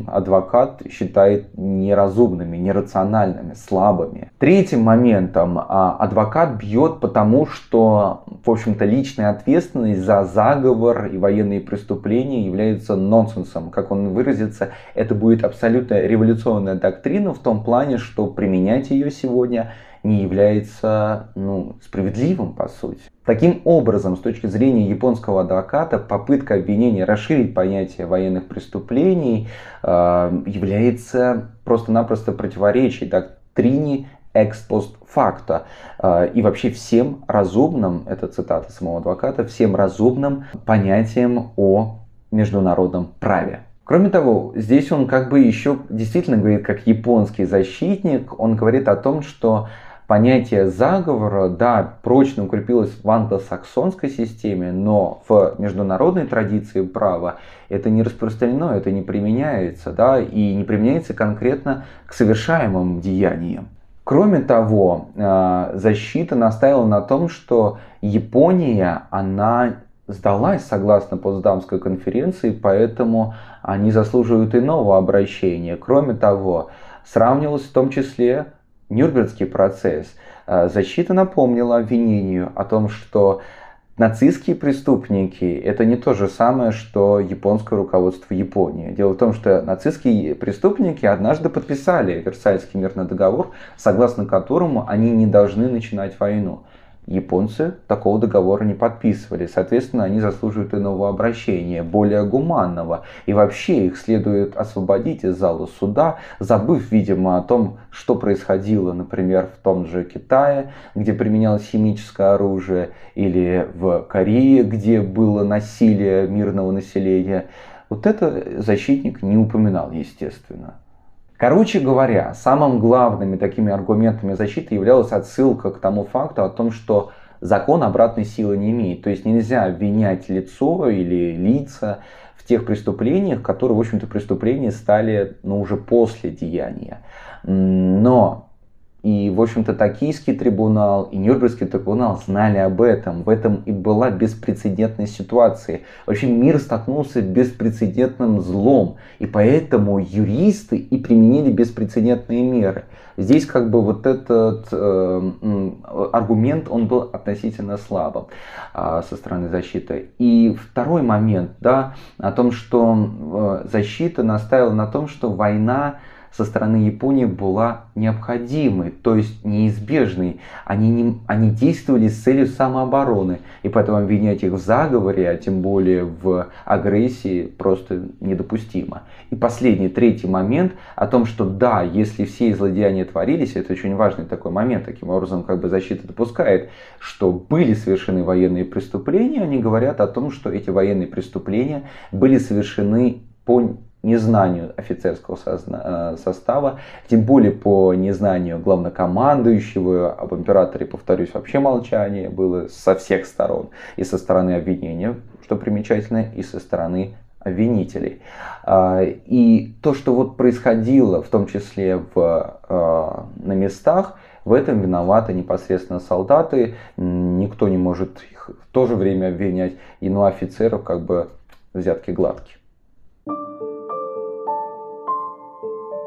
адвокат считает неразумными, нерациональными, слабыми. Третьим моментом а, адвокат бьет потому, что, в общем-то, личная ответственность за заговор и военные преступления является нонсенсом. Как он выразится, это будет абсолютно революционная доктрина в том плане, что применять ее сегодня не является ну, справедливым, по сути. Таким образом, с точки зрения японского адвоката, попытка обвинения расширить понятие военных преступлений э, является просто-напросто противоречием доктрине экспост факта э, и вообще всем разумным, это цитата самого адвоката, всем разумным понятием о международном праве. Кроме того, здесь он как бы еще действительно говорит как японский защитник, он говорит о том, что понятие заговора, да, прочно укрепилось в англосаксонской системе, но в международной традиции права это не распространено, это не применяется, да, и не применяется конкретно к совершаемым деяниям. Кроме того, э, защита настаивала на том, что Япония, она сдалась согласно Потсдамской конференции, поэтому они заслуживают иного обращения. Кроме того, сравнивалось в том числе Нюрнбергский процесс, э, защита напомнила обвинению о том, что нацистские преступники это не то же самое, что японское руководство Японии. Дело в том, что нацистские преступники однажды подписали Версальский мирный договор, согласно которому они не должны начинать войну. Японцы такого договора не подписывали, соответственно, они заслуживают иного обращения, более гуманного. И вообще их следует освободить из зала суда, забыв, видимо, о том, что происходило, например, в том же Китае, где применялось химическое оружие, или в Корее, где было насилие мирного населения. Вот это защитник не упоминал, естественно. Короче говоря, самым главными такими аргументами защиты являлась отсылка к тому факту о том, что закон обратной силы не имеет. То есть нельзя обвинять лицо или лица в тех преступлениях, которые, в общем-то, преступления стали ну, уже после деяния. Но и, в общем-то, Токийский трибунал и Нюрнбергский трибунал знали об этом. В этом и была беспрецедентная ситуация. Вообще мир столкнулся с беспрецедентным злом. И поэтому юристы и применили беспрецедентные меры. Здесь как бы вот этот э, аргумент, он был относительно слабым э, со стороны защиты. И второй момент, да, о том, что э, защита настаивала на том, что война со стороны Японии была необходимой, то есть неизбежной. Они, не, они действовали с целью самообороны, и поэтому обвинять их в заговоре, а тем более в агрессии, просто недопустимо. И последний, третий момент о том, что да, если все злодеяния творились, это очень важный такой момент, таким образом как бы защита допускает, что были совершены военные преступления, они говорят о том, что эти военные преступления были совершены по незнанию офицерского э, состава, тем более по незнанию главнокомандующего, об императоре, повторюсь, вообще молчание было со всех сторон. И со стороны обвинения, что примечательно, и со стороны обвинителей. А, и то, что вот происходило, в том числе в, э, на местах, в этом виноваты непосредственно солдаты. Никто не может их в то же время обвинять. И ну офицеров как бы взятки гладкие.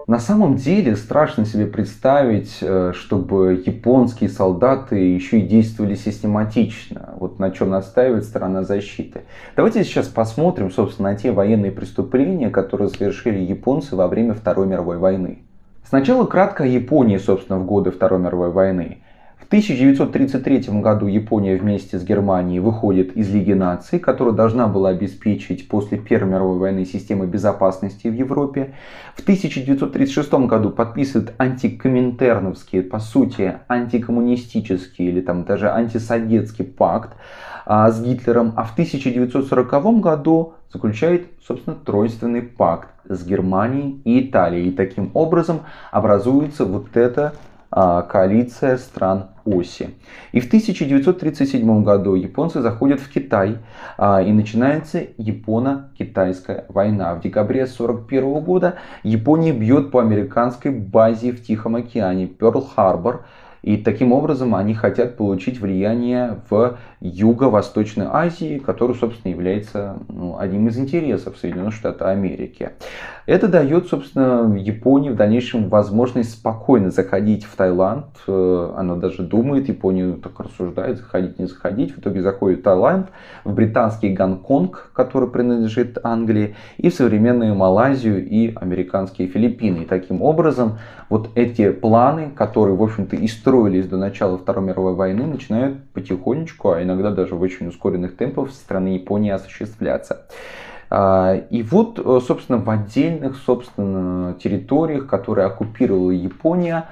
На самом деле страшно себе представить, э, чтобы японские солдаты еще и действовали систематично, вот на чем настаивает сторона защиты. Давайте сейчас посмотрим, собственно, на те военные преступления, которые совершили японцы во время Второй мировой войны. Сначала кратко о Японии, собственно, в годы Второй мировой войны. 1933 году Япония вместе с Германией выходит из Лиги наций, которая должна была обеспечить после Первой мировой войны систему безопасности в Европе. В 1936 году подписывает антикоминтерновский, по сути, антикоммунистический или там даже антисоветский пакт а, с Гитлером. А в 1940 году заключает, собственно, тройственный пакт с Германией и Италией. И таким образом образуется вот это коалиция стран оси. И в 1937 году японцы заходят в Китай а, и начинается Японо-Китайская война. В декабре 1941 года Япония бьет по американской базе в Тихом океане Перл-Харбор. И таким образом они хотят получить влияние в Юго-Восточной Азии, который, собственно, является ну, одним из интересов Соединенных Штатов Америки. Это дает, собственно, Японии в дальнейшем возможность спокойно заходить в Таиланд. Э, она даже думает, Япония так рассуждает, заходить, не заходить. В итоге заходит в Таиланд, в британский Гонконг, который принадлежит Англии, и в современную Малайзию и американские Филиппины. И таким образом вот эти планы, которые, в общем-то, и строились до начала Второй мировой войны, начинают потихонечку, а иногда даже в очень ускоренных темпах со стороны Японии осуществляться. А, и вот, э, собственно, в отдельных, собственно, территориях, которые оккупировала Япония,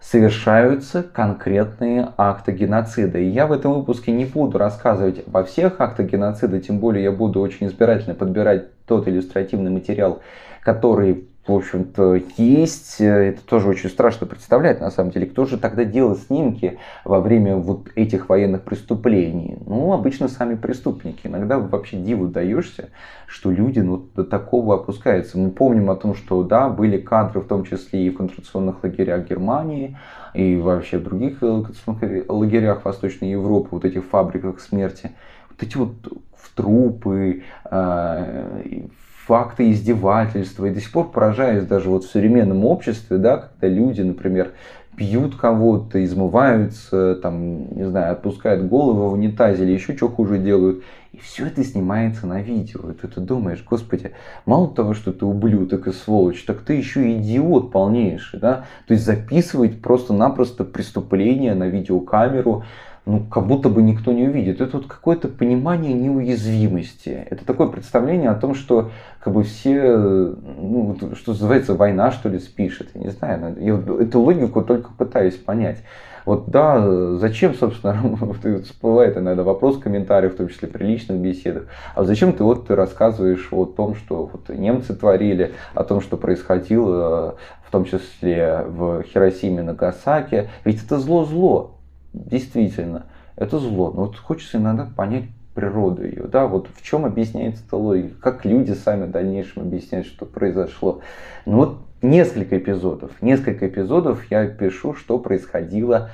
совершаются конкретные акты геноцида. И я в этом выпуске не буду рассказывать обо всех актах геноцида, тем более я буду очень избирательно подбирать тот иллюстративный материал, который в общем-то, есть. Это тоже очень страшно представлять, на самом деле. Кто же тогда делал снимки во время вот этих военных преступлений? Ну, обычно сами преступники. Иногда вообще диву даешься, что люди ну, до такого опускаются. Мы помним о том, что, да, были кадры, в том числе и в концентрационных лагерях Германии, и вообще в других э, лагерях Восточной Европы, вот этих фабриках смерти. Вот эти вот в трупы, э, факты издевательства. И до сих пор поражаюсь даже вот в современном обществе, да, когда люди, например, пьют кого-то, измываются, там, не знаю, отпускают голову в унитазе или еще что хуже делают. И все это снимается на видео. И ты, ты думаешь, господи, мало того, что ты ублюдок и сволочь, так ты еще и идиот полнейший, да? То есть записывать просто-напросто преступление на видеокамеру, ну, как будто бы никто не увидит. Это вот какое-то понимание неуязвимости. Это такое представление о том, что как бы все, ну, что называется, война, что ли, спишет. Я не знаю, я эту логику только пытаюсь понять. Вот да, зачем, собственно, <laughs> всплывает иногда вопрос в комментариях, в том числе при личных беседах, а зачем ты вот ты рассказываешь о том, что вот немцы творили, о том, что происходило, в том числе в Хиросиме, Нагасаки, ведь это зло-зло, действительно, это зло. Но вот хочется иногда понять, природу ее, да, вот в чем объясняется эта логика, как люди сами в дальнейшем объясняют, что произошло. Ну вот несколько эпизодов, несколько эпизодов я пишу, что происходило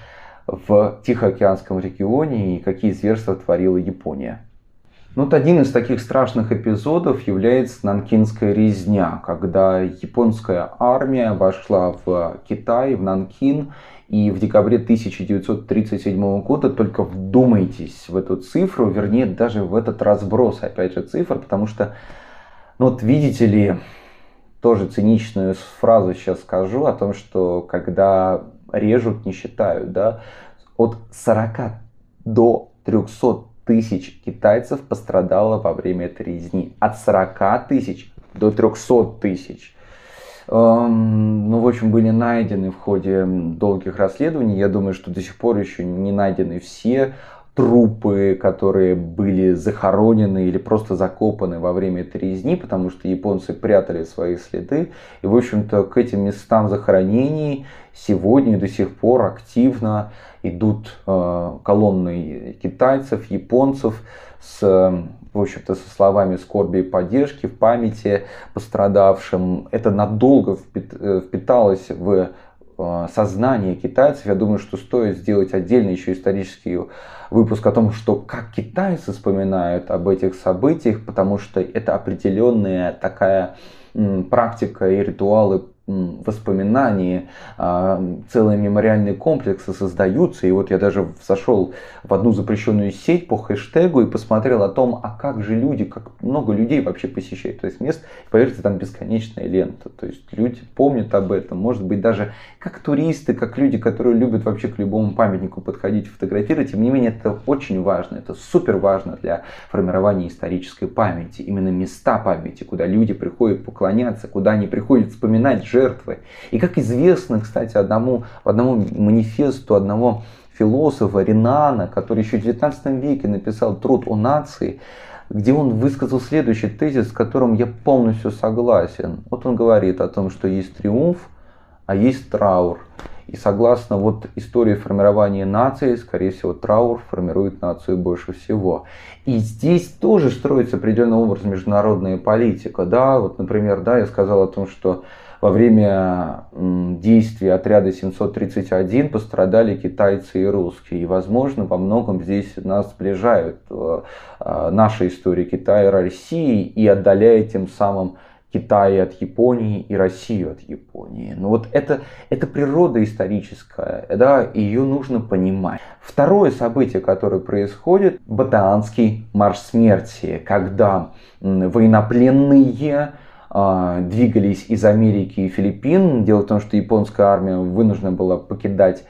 в Тихоокеанском регионе и какие зверства творила Япония. Ну, вот один из таких страшных эпизодов является Нанкинская резня, когда японская армия вошла в Китай, в Нанкин, и в декабре 1937 года, только вдумайтесь в эту цифру, вернее, даже в этот разброс, опять же, цифр, потому что, ну вот видите ли, тоже циничную фразу сейчас скажу о том, что когда режут, не считают, да, от 40 до 300 тысяч китайцев пострадало во время этой резни. От 40 тысяч до 300 тысяч. Эм, ну, в общем, были найдены в ходе долгих расследований. Я думаю, что до сих пор еще не найдены все трупы, которые были захоронены или просто закопаны во время этой резни, потому что японцы прятали свои следы. И, в общем-то, к этим местам захоронений сегодня до сих пор активно идут э, колонны китайцев, японцев с, в общем-то, со словами скорби и поддержки в памяти пострадавшим. Это надолго э, впиталось в э, сознание китайцев. Я думаю, что стоит сделать отдельный еще исторический выпуск о том, что как китайцы вспоминают об этих событиях, потому что это определенная такая практика и ритуалы воспоминания, а, целые мемориальные комплексы создаются. И вот я даже зашел в одну запрещенную сеть по хэштегу и посмотрел о том, а как же люди, как много людей вообще посещают то есть мест. Поверьте, там бесконечная лента. То есть люди помнят об этом. Может быть, даже как туристы, как люди, которые любят вообще к любому памятнику подходить, фотографировать. Тем не менее, это очень важно. Это супер важно для формирования исторической памяти. Именно места памяти, куда люди приходят поклоняться, куда они приходят вспоминать жертвы. И как известно, кстати, одному, одному манифесту одного философа Ренана, который еще в 19 веке написал труд о нации, где он высказал следующий тезис, с которым я полностью согласен. Вот он говорит о том, что есть триумф, а есть траур. И согласно вот истории формирования нации, скорее всего, траур формирует нацию больше всего. И здесь тоже строится определенный образ международная политика. Да, вот, например, да, я сказал о том, что во время действий отряда 731 пострадали китайцы и русские. И, возможно, во многом здесь нас сближают э, э, наша история Китая и России и отдаляет тем самым Китай от Японии и Россию от Японии. Но вот это, это природа историческая, да, ее нужно понимать. Второе событие, которое происходит, Батаанский марш смерти, когда военнопленные двигались из Америки и Филиппин. Дело в том, что японская армия вынуждена была покидать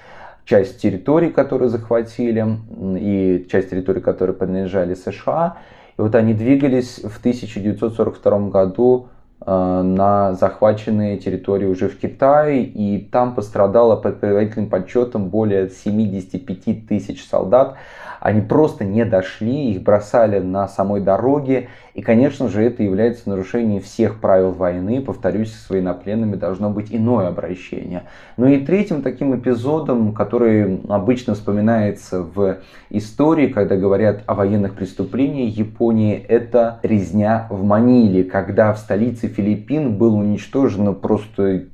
часть территорий, которые захватили, и часть территорий, которые принадлежали США. И вот они двигались в 1942 году а, на захваченные территории уже в Китае, и там пострадало по предварительным подсчетам более 75 тысяч солдат. Они просто не дошли, их бросали на самой дороге. И, конечно же, это является нарушением всех правил войны. Повторюсь, с военнопленными должно быть иное обращение. Ну и третьим таким эпизодом, который обычно вспоминается в истории, когда говорят о военных преступлениях Японии, это резня в Маниле, когда в столице Филиппин было уничтожено просто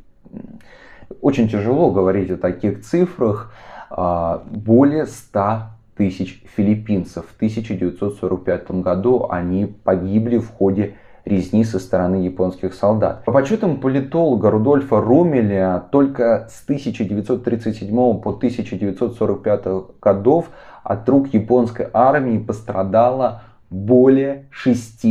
очень тяжело говорить о таких цифрах, а, более 100 тысяч филиппинцев. В 1945 году они погибли в ходе резни со стороны японских солдат. По подсчетам политолога Рудольфа Румеля, только с 1937 по 1945 годов от рук японской армии пострадало более 6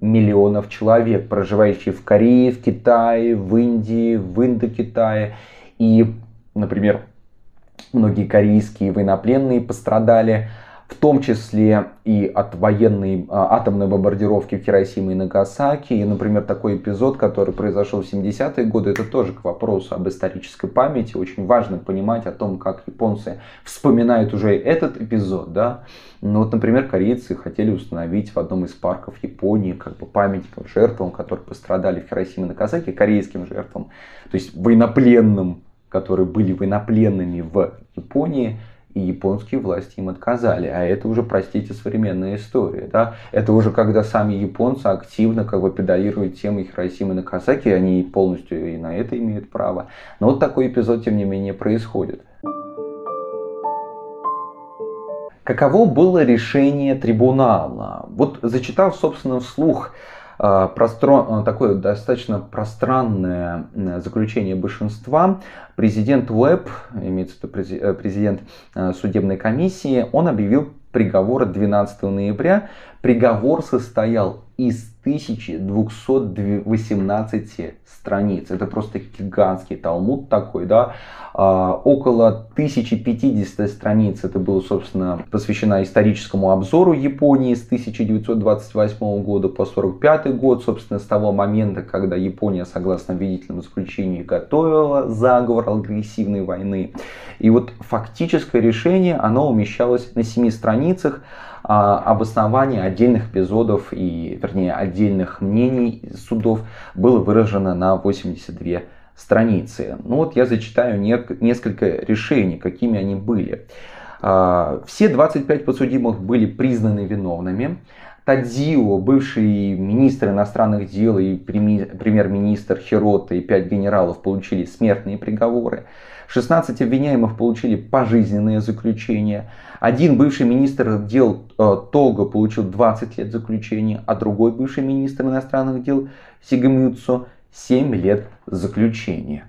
миллионов человек, проживающих в Корее, в Китае, в Индии, в Индокитае. И, например, Многие корейские военнопленные пострадали, в том числе и от военной а, атомной бомбардировки в Хиросиме и Нагасаки. И, например, такой эпизод, который произошел в 70-е годы, это тоже к вопросу об исторической памяти. Очень важно понимать о том, как японцы вспоминают уже этот эпизод. Да? Ну вот, например, корейцы хотели установить в одном из парков Японии как бы памятником жертвам, которые пострадали в Хиросиме и Нагасаки, корейским жертвам, то есть военнопленным которые были военнопленными в Японии, и японские власти им отказали. А это уже, простите, современная история. Да? Это уже когда сами японцы активно как бы педалируют тему Хиросимы и Накасаки, они полностью и на это имеют право. Но вот такой эпизод, тем не менее, происходит. Каково было решение трибунала? Вот зачитав, собственно, вслух простро... такое достаточно пространное заключение большинства, президент ВЭБ, имеется в виду э, президент э, судебной комиссии, он объявил приговор 12 ноября. Приговор состоял из 1218 страниц. Это просто гигантский талмуд такой, да. А, около 1050 страниц это было, собственно, посвящено историческому обзору Японии с 1928 года по 1945 год, собственно, с того момента, когда Япония, согласно обвинительному заключению, готовила заговор агрессивной войны. И вот фактическое решение, оно умещалось на семи страницах, обоснование отдельных эпизодов и, вернее, отдельных мнений судов было выражено на 82 страницы. Ну вот я зачитаю несколько решений, какими они были. А, все 25 подсудимых были признаны виновными. Тадзио, бывший министр иностранных дел и премьер-министр Хирота и пять генералов получили смертные приговоры. 16 обвиняемых получили пожизненное заключение. Один бывший министр дел э, получил 20 лет заключения, а другой бывший министр иностранных дел Сигамюцу 7 лет заключения.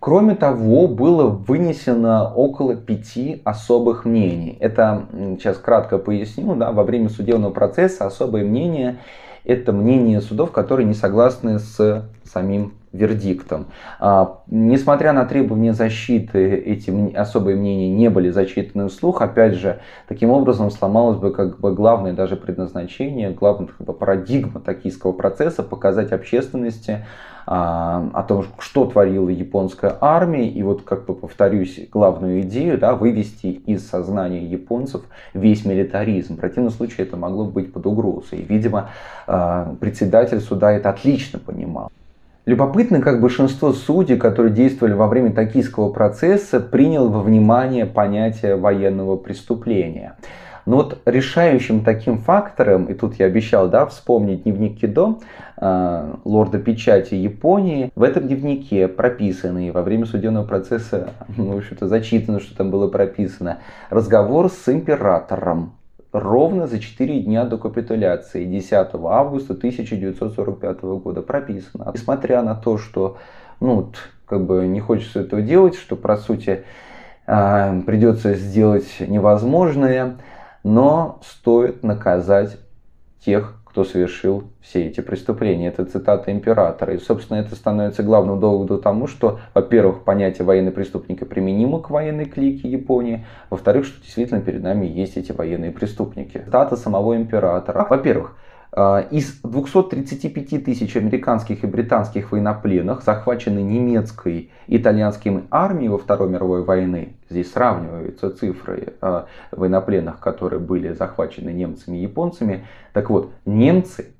Кроме того, было вынесено около пяти особых мнений. Это, сейчас кратко поясню, да, во время судебного процесса особое мнение – это мнение судов, которые не согласны с самим вердиктом. А, несмотря на требования защиты, эти особые мнения не были зачитаны вслух. Опять же, таким образом сломалось бы как бы главное даже предназначение, главная как бы, парадигма токийского процесса показать общественности а, о том, что творила японская армия, и вот, как бы повторюсь, главную идею, да, вывести из сознания японцев весь милитаризм. В противном случае это могло быть под угрозой. И, видимо, а, председатель суда это отлично понимал. Любопытно, как большинство судей, которые действовали во время токийского процесса, принял во внимание понятие военного преступления. Но вот решающим таким фактором, и тут я обещал да, вспомнить дневник Кидо, э, лорда печати Японии, в этом дневнике прописаны, во время судебного процесса, ну, в общем-то, зачитано, что там было прописано, разговор с императором ровно за 4 дня до капитуляции 10 августа 1945 года прописано. Несмотря на то, что ну, как бы не хочется этого делать, что по сути а, придется сделать невозможное, но стоит наказать тех, кто совершил все эти преступления. Это цитата императора. И, собственно, это становится главным доводом тому, что, во-первых, понятие военный преступника применимо к военной клике Японии, во-вторых, что действительно перед нами есть эти военные преступники. Цитата самого императора. Во-первых, из 235 тысяч американских и британских военнопленных, захваченных немецкой и итальянской армией во Второй мировой войны, здесь сравниваются цифры а, военнопленных, которые были захвачены немцами и японцами, так вот, немцы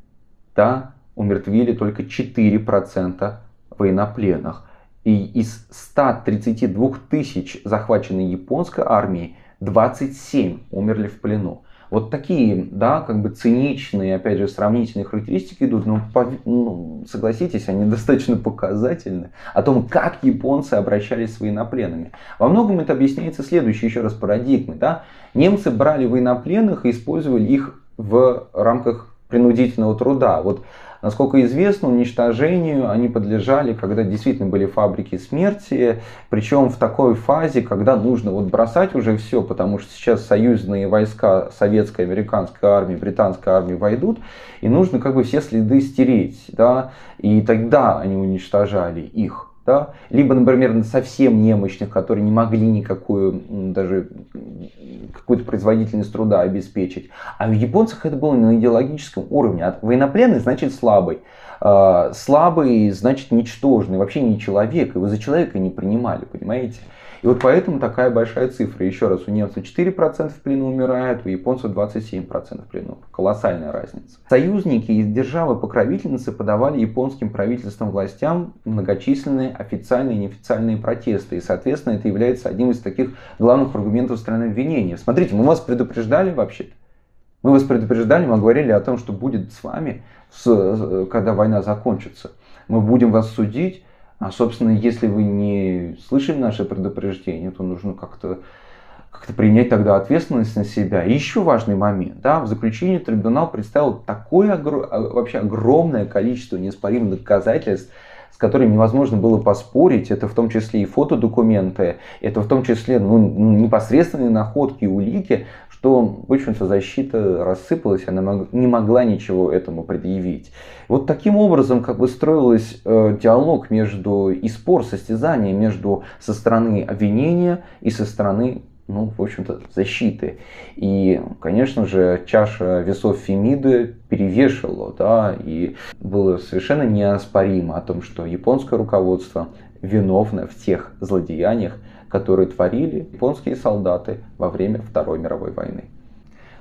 да, умертвили только 4% военнопленных. И из 132 тысяч захваченной японской армии 27 умерли в плену. Вот такие, да, как бы циничные, опять же, сравнительные характеристики идут, но, ну, согласитесь, они <laughs> достаточно показательны о том, как японцы обращались с военнопленными. Во многом это объясняется следующей еще раз парадигмой, да. Немцы брали военнопленных и использовали их в рамках принудительного труда. Вот Насколько известно, уничтожению они подлежали, когда действительно были фабрики смерти, причем в такой фазе, когда нужно вот бросать уже все, потому что сейчас союзные войска советской, американской армии, британской армии войдут, и нужно как бы все следы стереть, да, и тогда они уничтожали их да? либо, например, совсем немощных, которые не могли никакую даже какую-то производительность труда обеспечить. А в японцах это было на идеологическом уровне. А военнопленный значит слабый. А, слабый значит ничтожный, вообще не человек. Его за человека не принимали, понимаете? И вот поэтому такая большая цифра. Еще раз, у немцев 4% в плену умирают, у японцев 27% в плену. Колоссальная разница. Союзники и державы-покровительницы подавали японским правительством властям многочисленные официальные и неофициальные протесты. И, соответственно, это является одним из таких главных аргументов страны обвинения. Смотрите, мы вас предупреждали вообще-то. Мы вас предупреждали, мы говорили о том, что будет с вами, когда война закончится. Мы будем вас судить, а, собственно, если вы не слышали наше предупреждение, то нужно как-то как-то принять тогда ответственность на себя. И еще важный момент. Да, в заключении трибунал представил такое огр... А, вообще огромное количество неоспоримых доказательств, с которыми невозможно было поспорить. Это в том числе и фотодокументы, это в том числе ну, непосредственные находки и улики, что, в общем-то, защита рассыпалась, она не могла ничего этому предъявить. Вот таким образом как бы строился э, диалог между и спор, состязание между со стороны обвинения и со стороны ну, в общем-то, защиты. И, конечно же, чаша весов Фемиды перевешивала, да, и было совершенно неоспоримо о том, что японское руководство виновно в тех злодеяниях, которые творили японские солдаты во время Второй мировой войны.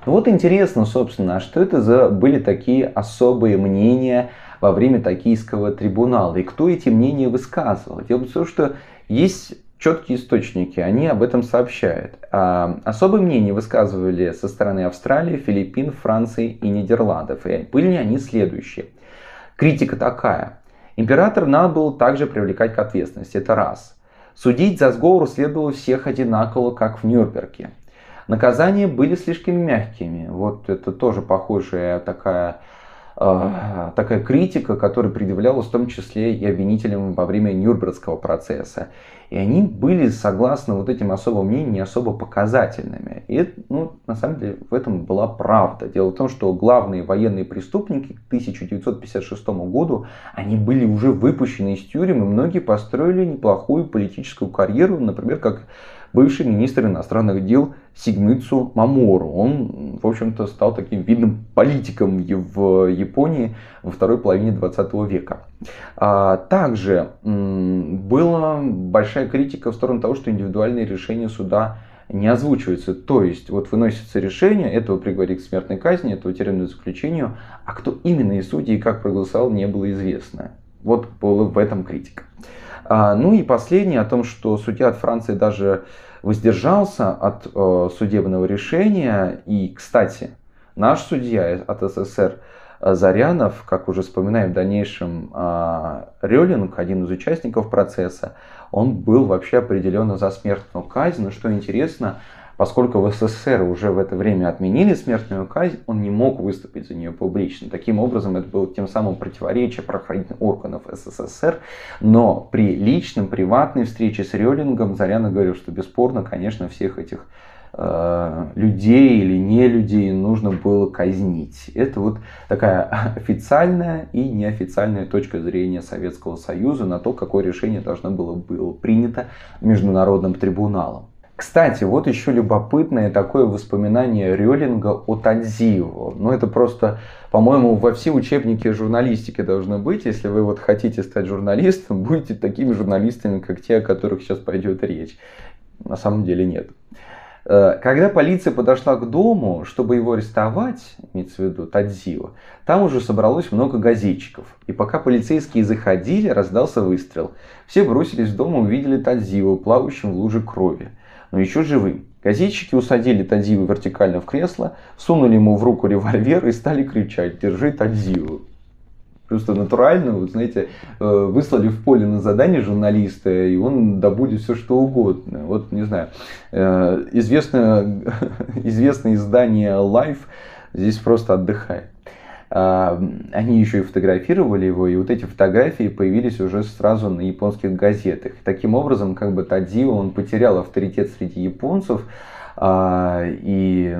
Ну вот интересно, собственно, а что это за были такие особые мнения во время Токийского трибунала? И кто эти мнения высказывал? Дело в том, что есть четкие источники, они об этом сообщают. А особые мнения высказывали со стороны Австралии, Филиппин, Франции и Нидерландов. И были они следующие. Критика такая. Император надо было также привлекать к ответственности. Это раз. Судить за сговор следовало всех одинаково, как в Нюрнберге. Наказания были слишком мягкими. Вот это тоже похожая такая, такая критика, которая предъявлялась в том числе и обвинителям во время Нюрнбергского процесса. И они были, согласно вот этим особым мнениям, не особо показательными. И ну, на самом деле в этом была правда. Дело в том, что главные военные преступники к 1956 году, они были уже выпущены из тюрем, и многие построили неплохую политическую карьеру, например, как бывший министр иностранных дел Сигмицу Мамору. Он, в общем-то, стал таким видным политиком в Японии во второй половине 20 века. А, также была большая критика в сторону того, что индивидуальные решения суда не озвучиваются. То есть, вот выносится решение, этого приговорить к смертной казни, этого тюремному заключению, а кто именно из судей и как проголосовал, не было известно. Вот была в этом критика. А, ну и последнее о том, что судья от Франции даже воздержался от э, судебного решения. И, кстати, наш судья от СССР э, Зарянов, как уже вспоминаем в дальнейшем, э, Релинг, один из участников процесса, он был вообще определенно за смертную казнь. Но что интересно, Поскольку в СССР уже в это время отменили смертную казнь, он не мог выступить за нее публично. Таким образом, это было тем самым противоречие правоохранительных органов СССР. Но при личном, приватной встрече с Релингом Заряна говорил, что бесспорно, конечно, всех этих э, людей или не людей нужно было казнить. Это вот такая официальная и неофициальная точка зрения Советского Союза на то, какое решение должно было было принято Международным трибуналом. Кстати, вот еще любопытное такое воспоминание Релинга о Тадзио. Ну, это просто, по-моему, во все учебники журналистики должно быть. Если вы вот хотите стать журналистом, <laughs> будете такими журналистами, как те, о которых сейчас пойдет речь. На самом деле нет. Э, когда полиция подошла к дому, чтобы его арестовать, имеется в виду Тадзио, там уже собралось много газетчиков. И пока полицейские заходили, раздался выстрел. Все бросились в дом и увидели Тадзио, плавающим в луже крови но еще живым. Газетчики усадили Тадзиву вертикально в кресло, сунули ему в руку револьвер и стали кричать «Держи Тадзиву». Просто натурально, вот знаете, э, выслали в поле на задание журналиста, и он добудет все что угодно. Вот, не знаю, э, известное, <laughs> известное издание Life здесь просто отдыхает. А, они еще и фотографировали его, и вот эти фотографии появились уже сразу на японских газетах. Таким образом, как бы Тадзио, он потерял авторитет среди японцев, а, и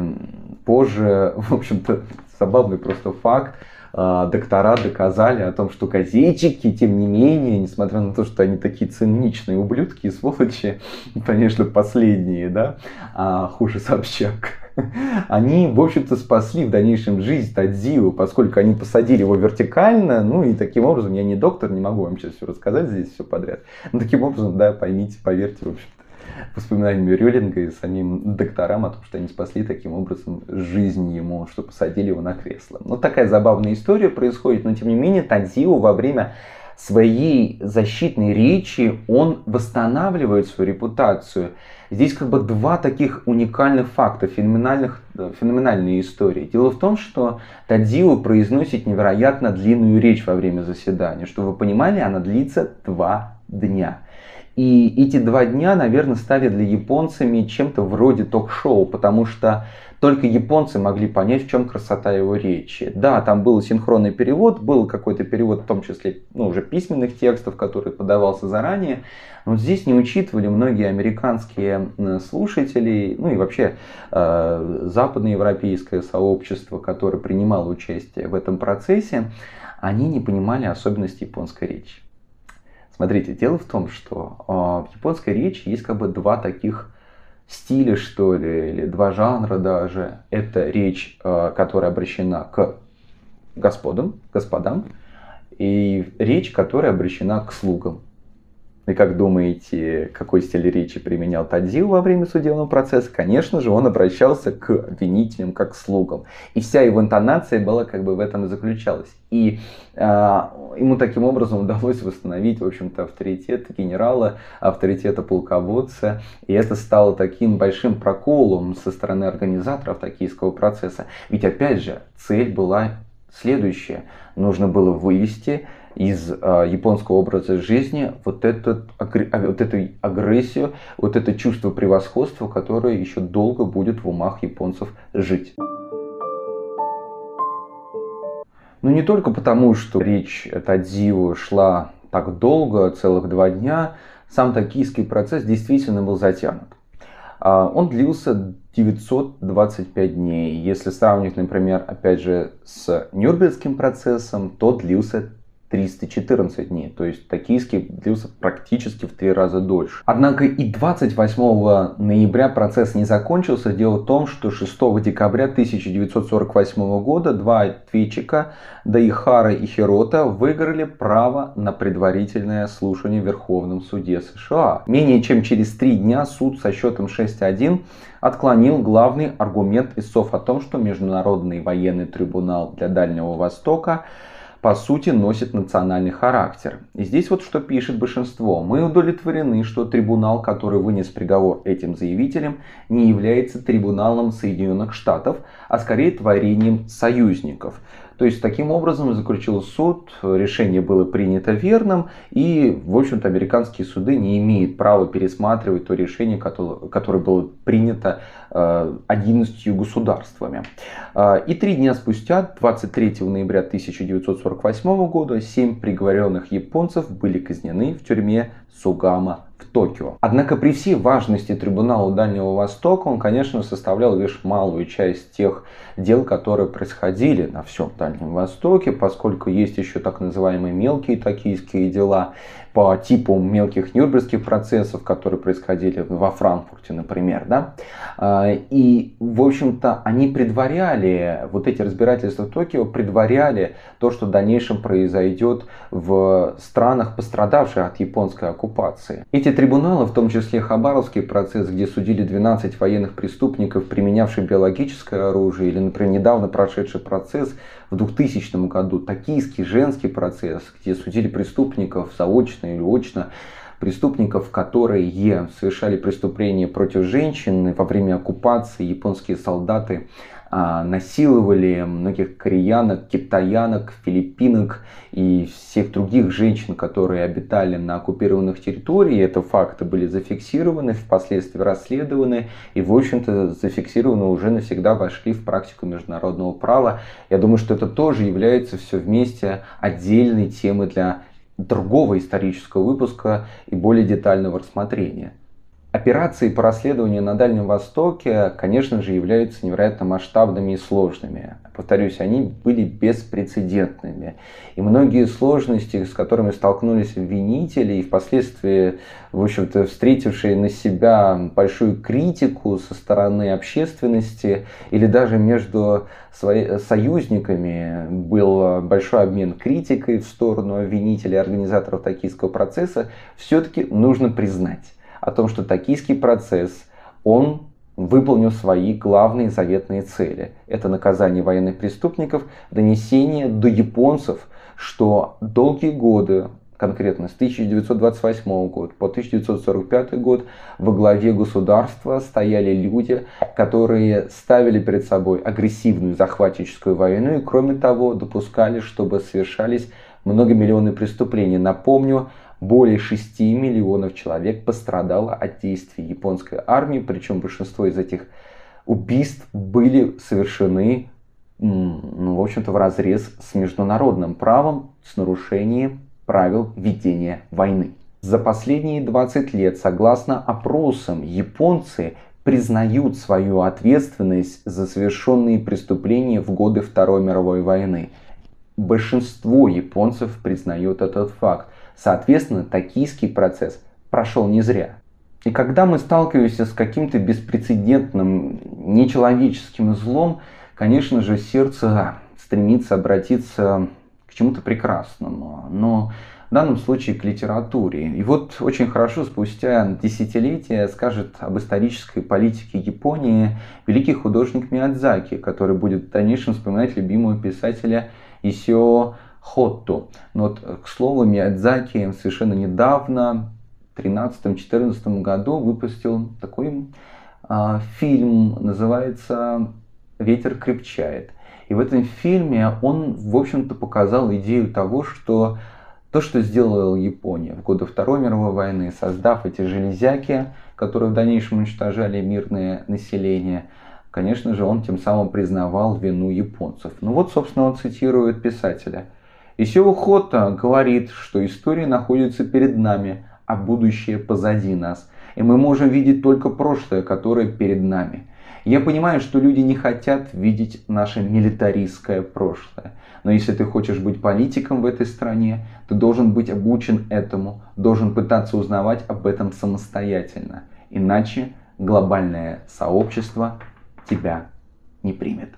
позже, <laughs> в общем-то, забавный просто факт, а, доктора доказали о том, что газетчики, тем не менее, несмотря на то, что они такие циничные ублюдки и сволочи, <laughs> конечно, последние, да, а хуже Собчак, <laughs> они, в общем-то, спасли в дальнейшем жизнь Тадзио, поскольку они посадили его вертикально, ну и таким образом, я не доктор, не могу вам сейчас все рассказать здесь все подряд, но таким образом, да, поймите, поверьте, в общем-то, воспоминаниями Рюлинга и самим докторам о том, что они спасли таким образом жизнь ему, что посадили его на кресло. Ну, такая забавная история происходит, но тем не менее Тадзио во время своей защитной речи он восстанавливает свою репутацию. Здесь как бы два таких уникальных факта, феноменальных, э, феноменальные истории. Дело в том, что Тадзио произносит невероятно длинную речь во время заседания. Что вы понимали, она длится два дня. И эти два дня, наверное, стали для японцами чем-то вроде ток-шоу, потому что только японцы могли понять, в чем красота его речи. Да, там был синхронный перевод, был какой-то перевод, в том числе ну, уже письменных текстов, который подавался заранее. Но здесь не учитывали многие американские слушатели, ну и вообще э, западноевропейское сообщество, которое принимало участие в этом процессе, они не понимали особенностей японской речи. Смотрите, дело в том, что э, в японской речи есть как бы два таких стиля, что ли, или два жанра даже. Это речь, э, которая обращена к господам, господам, и речь, которая обращена к слугам. И как думаете, какой стиль речи применял Тадзил во время судебного процесса? Конечно же, он обращался к обвинителям, как к слугам. И вся его интонация была как бы в этом и заключалась. И э, ему таким образом удалось восстановить, в общем-то, авторитет генерала, авторитета полководца. И это стало таким большим проколом со стороны организаторов токийского процесса. Ведь, опять же, цель была следующая. Нужно было вывести из э, японского образа жизни вот, этот, а, вот эту агрессию, вот это чувство превосходства, которое еще долго будет в умах японцев жить. Но не только потому, что речь Тадзио шла так долго, целых два дня, сам токийский процесс действительно был затянут. Он длился 925 дней. Если сравнить, например, опять же, с Нюрнбергским процессом, то длился 314 дней, то есть токийский длился практически в три раза дольше. Однако и 28 ноября процесс не закончился. Дело в том, что 6 декабря 1948 года два ответчика Даихара и Хирота выиграли право на предварительное слушание в Верховном суде США. Менее чем через три дня суд со счетом 6-1 отклонил главный аргумент истцов о том, что Международный военный трибунал для Дальнего Востока по сути носит национальный характер. И здесь вот что пишет большинство. Мы удовлетворены, что трибунал, который вынес приговор этим заявителям, не является трибуналом Соединенных Штатов, а скорее творением союзников. То есть таким образом заключил суд, решение было принято верным, и, в общем-то, американские суды не имеют права пересматривать то решение, которое, было принято 11 э, государствами. Э, и три дня спустя, 23 ноября 1948 года, семь приговоренных японцев были казнены в тюрьме Сугама в Токио. Однако при всей важности трибунала Дальнего Востока он, конечно, составлял лишь малую часть тех дел, которые происходили на всем Дальнем Востоке, поскольку есть еще так называемые мелкие токийские дела по типу мелких нюрнбергских процессов, которые происходили во Франкфурте, например. Да? А, и, в общем-то, они предваряли, вот эти разбирательства в Токио предваряли то, что в дальнейшем произойдет в странах, пострадавших от японской оккупации. Эти трибуналы, в том числе Хабаровский процесс, где судили 12 военных преступников, применявших биологическое оружие, или, например, недавно прошедший процесс в 2000 году, токийский женский процесс, где судили преступников заочно или очно, преступников, которые совершали преступления против женщин во время оккупации, японские солдаты а, насиловали многих кореянок, китаянок, филиппинок и всех других женщин, которые обитали на оккупированных территориях. Это факты были зафиксированы, впоследствии расследованы и, в общем-то, зафиксированы уже навсегда вошли в практику международного права. Я думаю, что это тоже является все вместе отдельной темой для другого исторического выпуска и более детального рассмотрения. Операции по расследованию на Дальнем Востоке, конечно же, являются невероятно масштабными и сложными. Повторюсь, они были беспрецедентными. И многие сложности, с которыми столкнулись обвинители и впоследствии, в общем-то, встретившие на себя большую критику со стороны общественности или даже между союзниками был большой обмен критикой в сторону обвинителей и организаторов токийского процесса, все-таки нужно признать о том, что токийский процесс, он выполнил свои главные заветные цели. Это наказание военных преступников, донесение до японцев, что долгие годы, конкретно с 1928 года по 1945 год, во главе государства стояли люди, которые ставили перед собой агрессивную захватническую войну и, кроме того, допускали, чтобы совершались многомиллионные преступления. Напомню, более 6 миллионов человек пострадало от действий японской армии, причем большинство из этих убийств были совершены, ну, в общем-то, в разрез с международным правом, с нарушением правил ведения войны. За последние 20 лет, согласно опросам, японцы признают свою ответственность за совершенные преступления в годы Второй мировой войны. Большинство японцев признает этот факт. Соответственно, токийский процесс прошел не зря. И когда мы сталкиваемся с каким-то беспрецедентным, нечеловеческим злом, конечно же, сердце стремится обратиться к чему-то прекрасному. Но в данном случае к литературе. И вот очень хорошо спустя десятилетия скажет об исторической политике Японии великий художник Миядзаки, который будет в дальнейшем вспоминать любимого писателя Исио Хотту. Но вот, к слову, Миядзаки совершенно недавно, в 2013-2014 году, выпустил такой а, фильм, называется «Ветер крепчает». И в этом фильме он, в общем-то, показал идею того, что то, что сделала Япония в годы Второй мировой войны, создав эти железяки, которые в дальнейшем уничтожали мирное население, конечно же, он тем самым признавал вину японцев. Ну вот, собственно, он цитирует писателя – Исио Хота говорит, что история находится перед нами, а будущее позади нас. И мы можем видеть только прошлое, которое перед нами. Я понимаю, что люди не хотят видеть наше милитаристское прошлое. Но если ты хочешь быть политиком в этой стране, ты должен быть обучен этому, должен пытаться узнавать об этом самостоятельно. Иначе глобальное сообщество тебя не примет.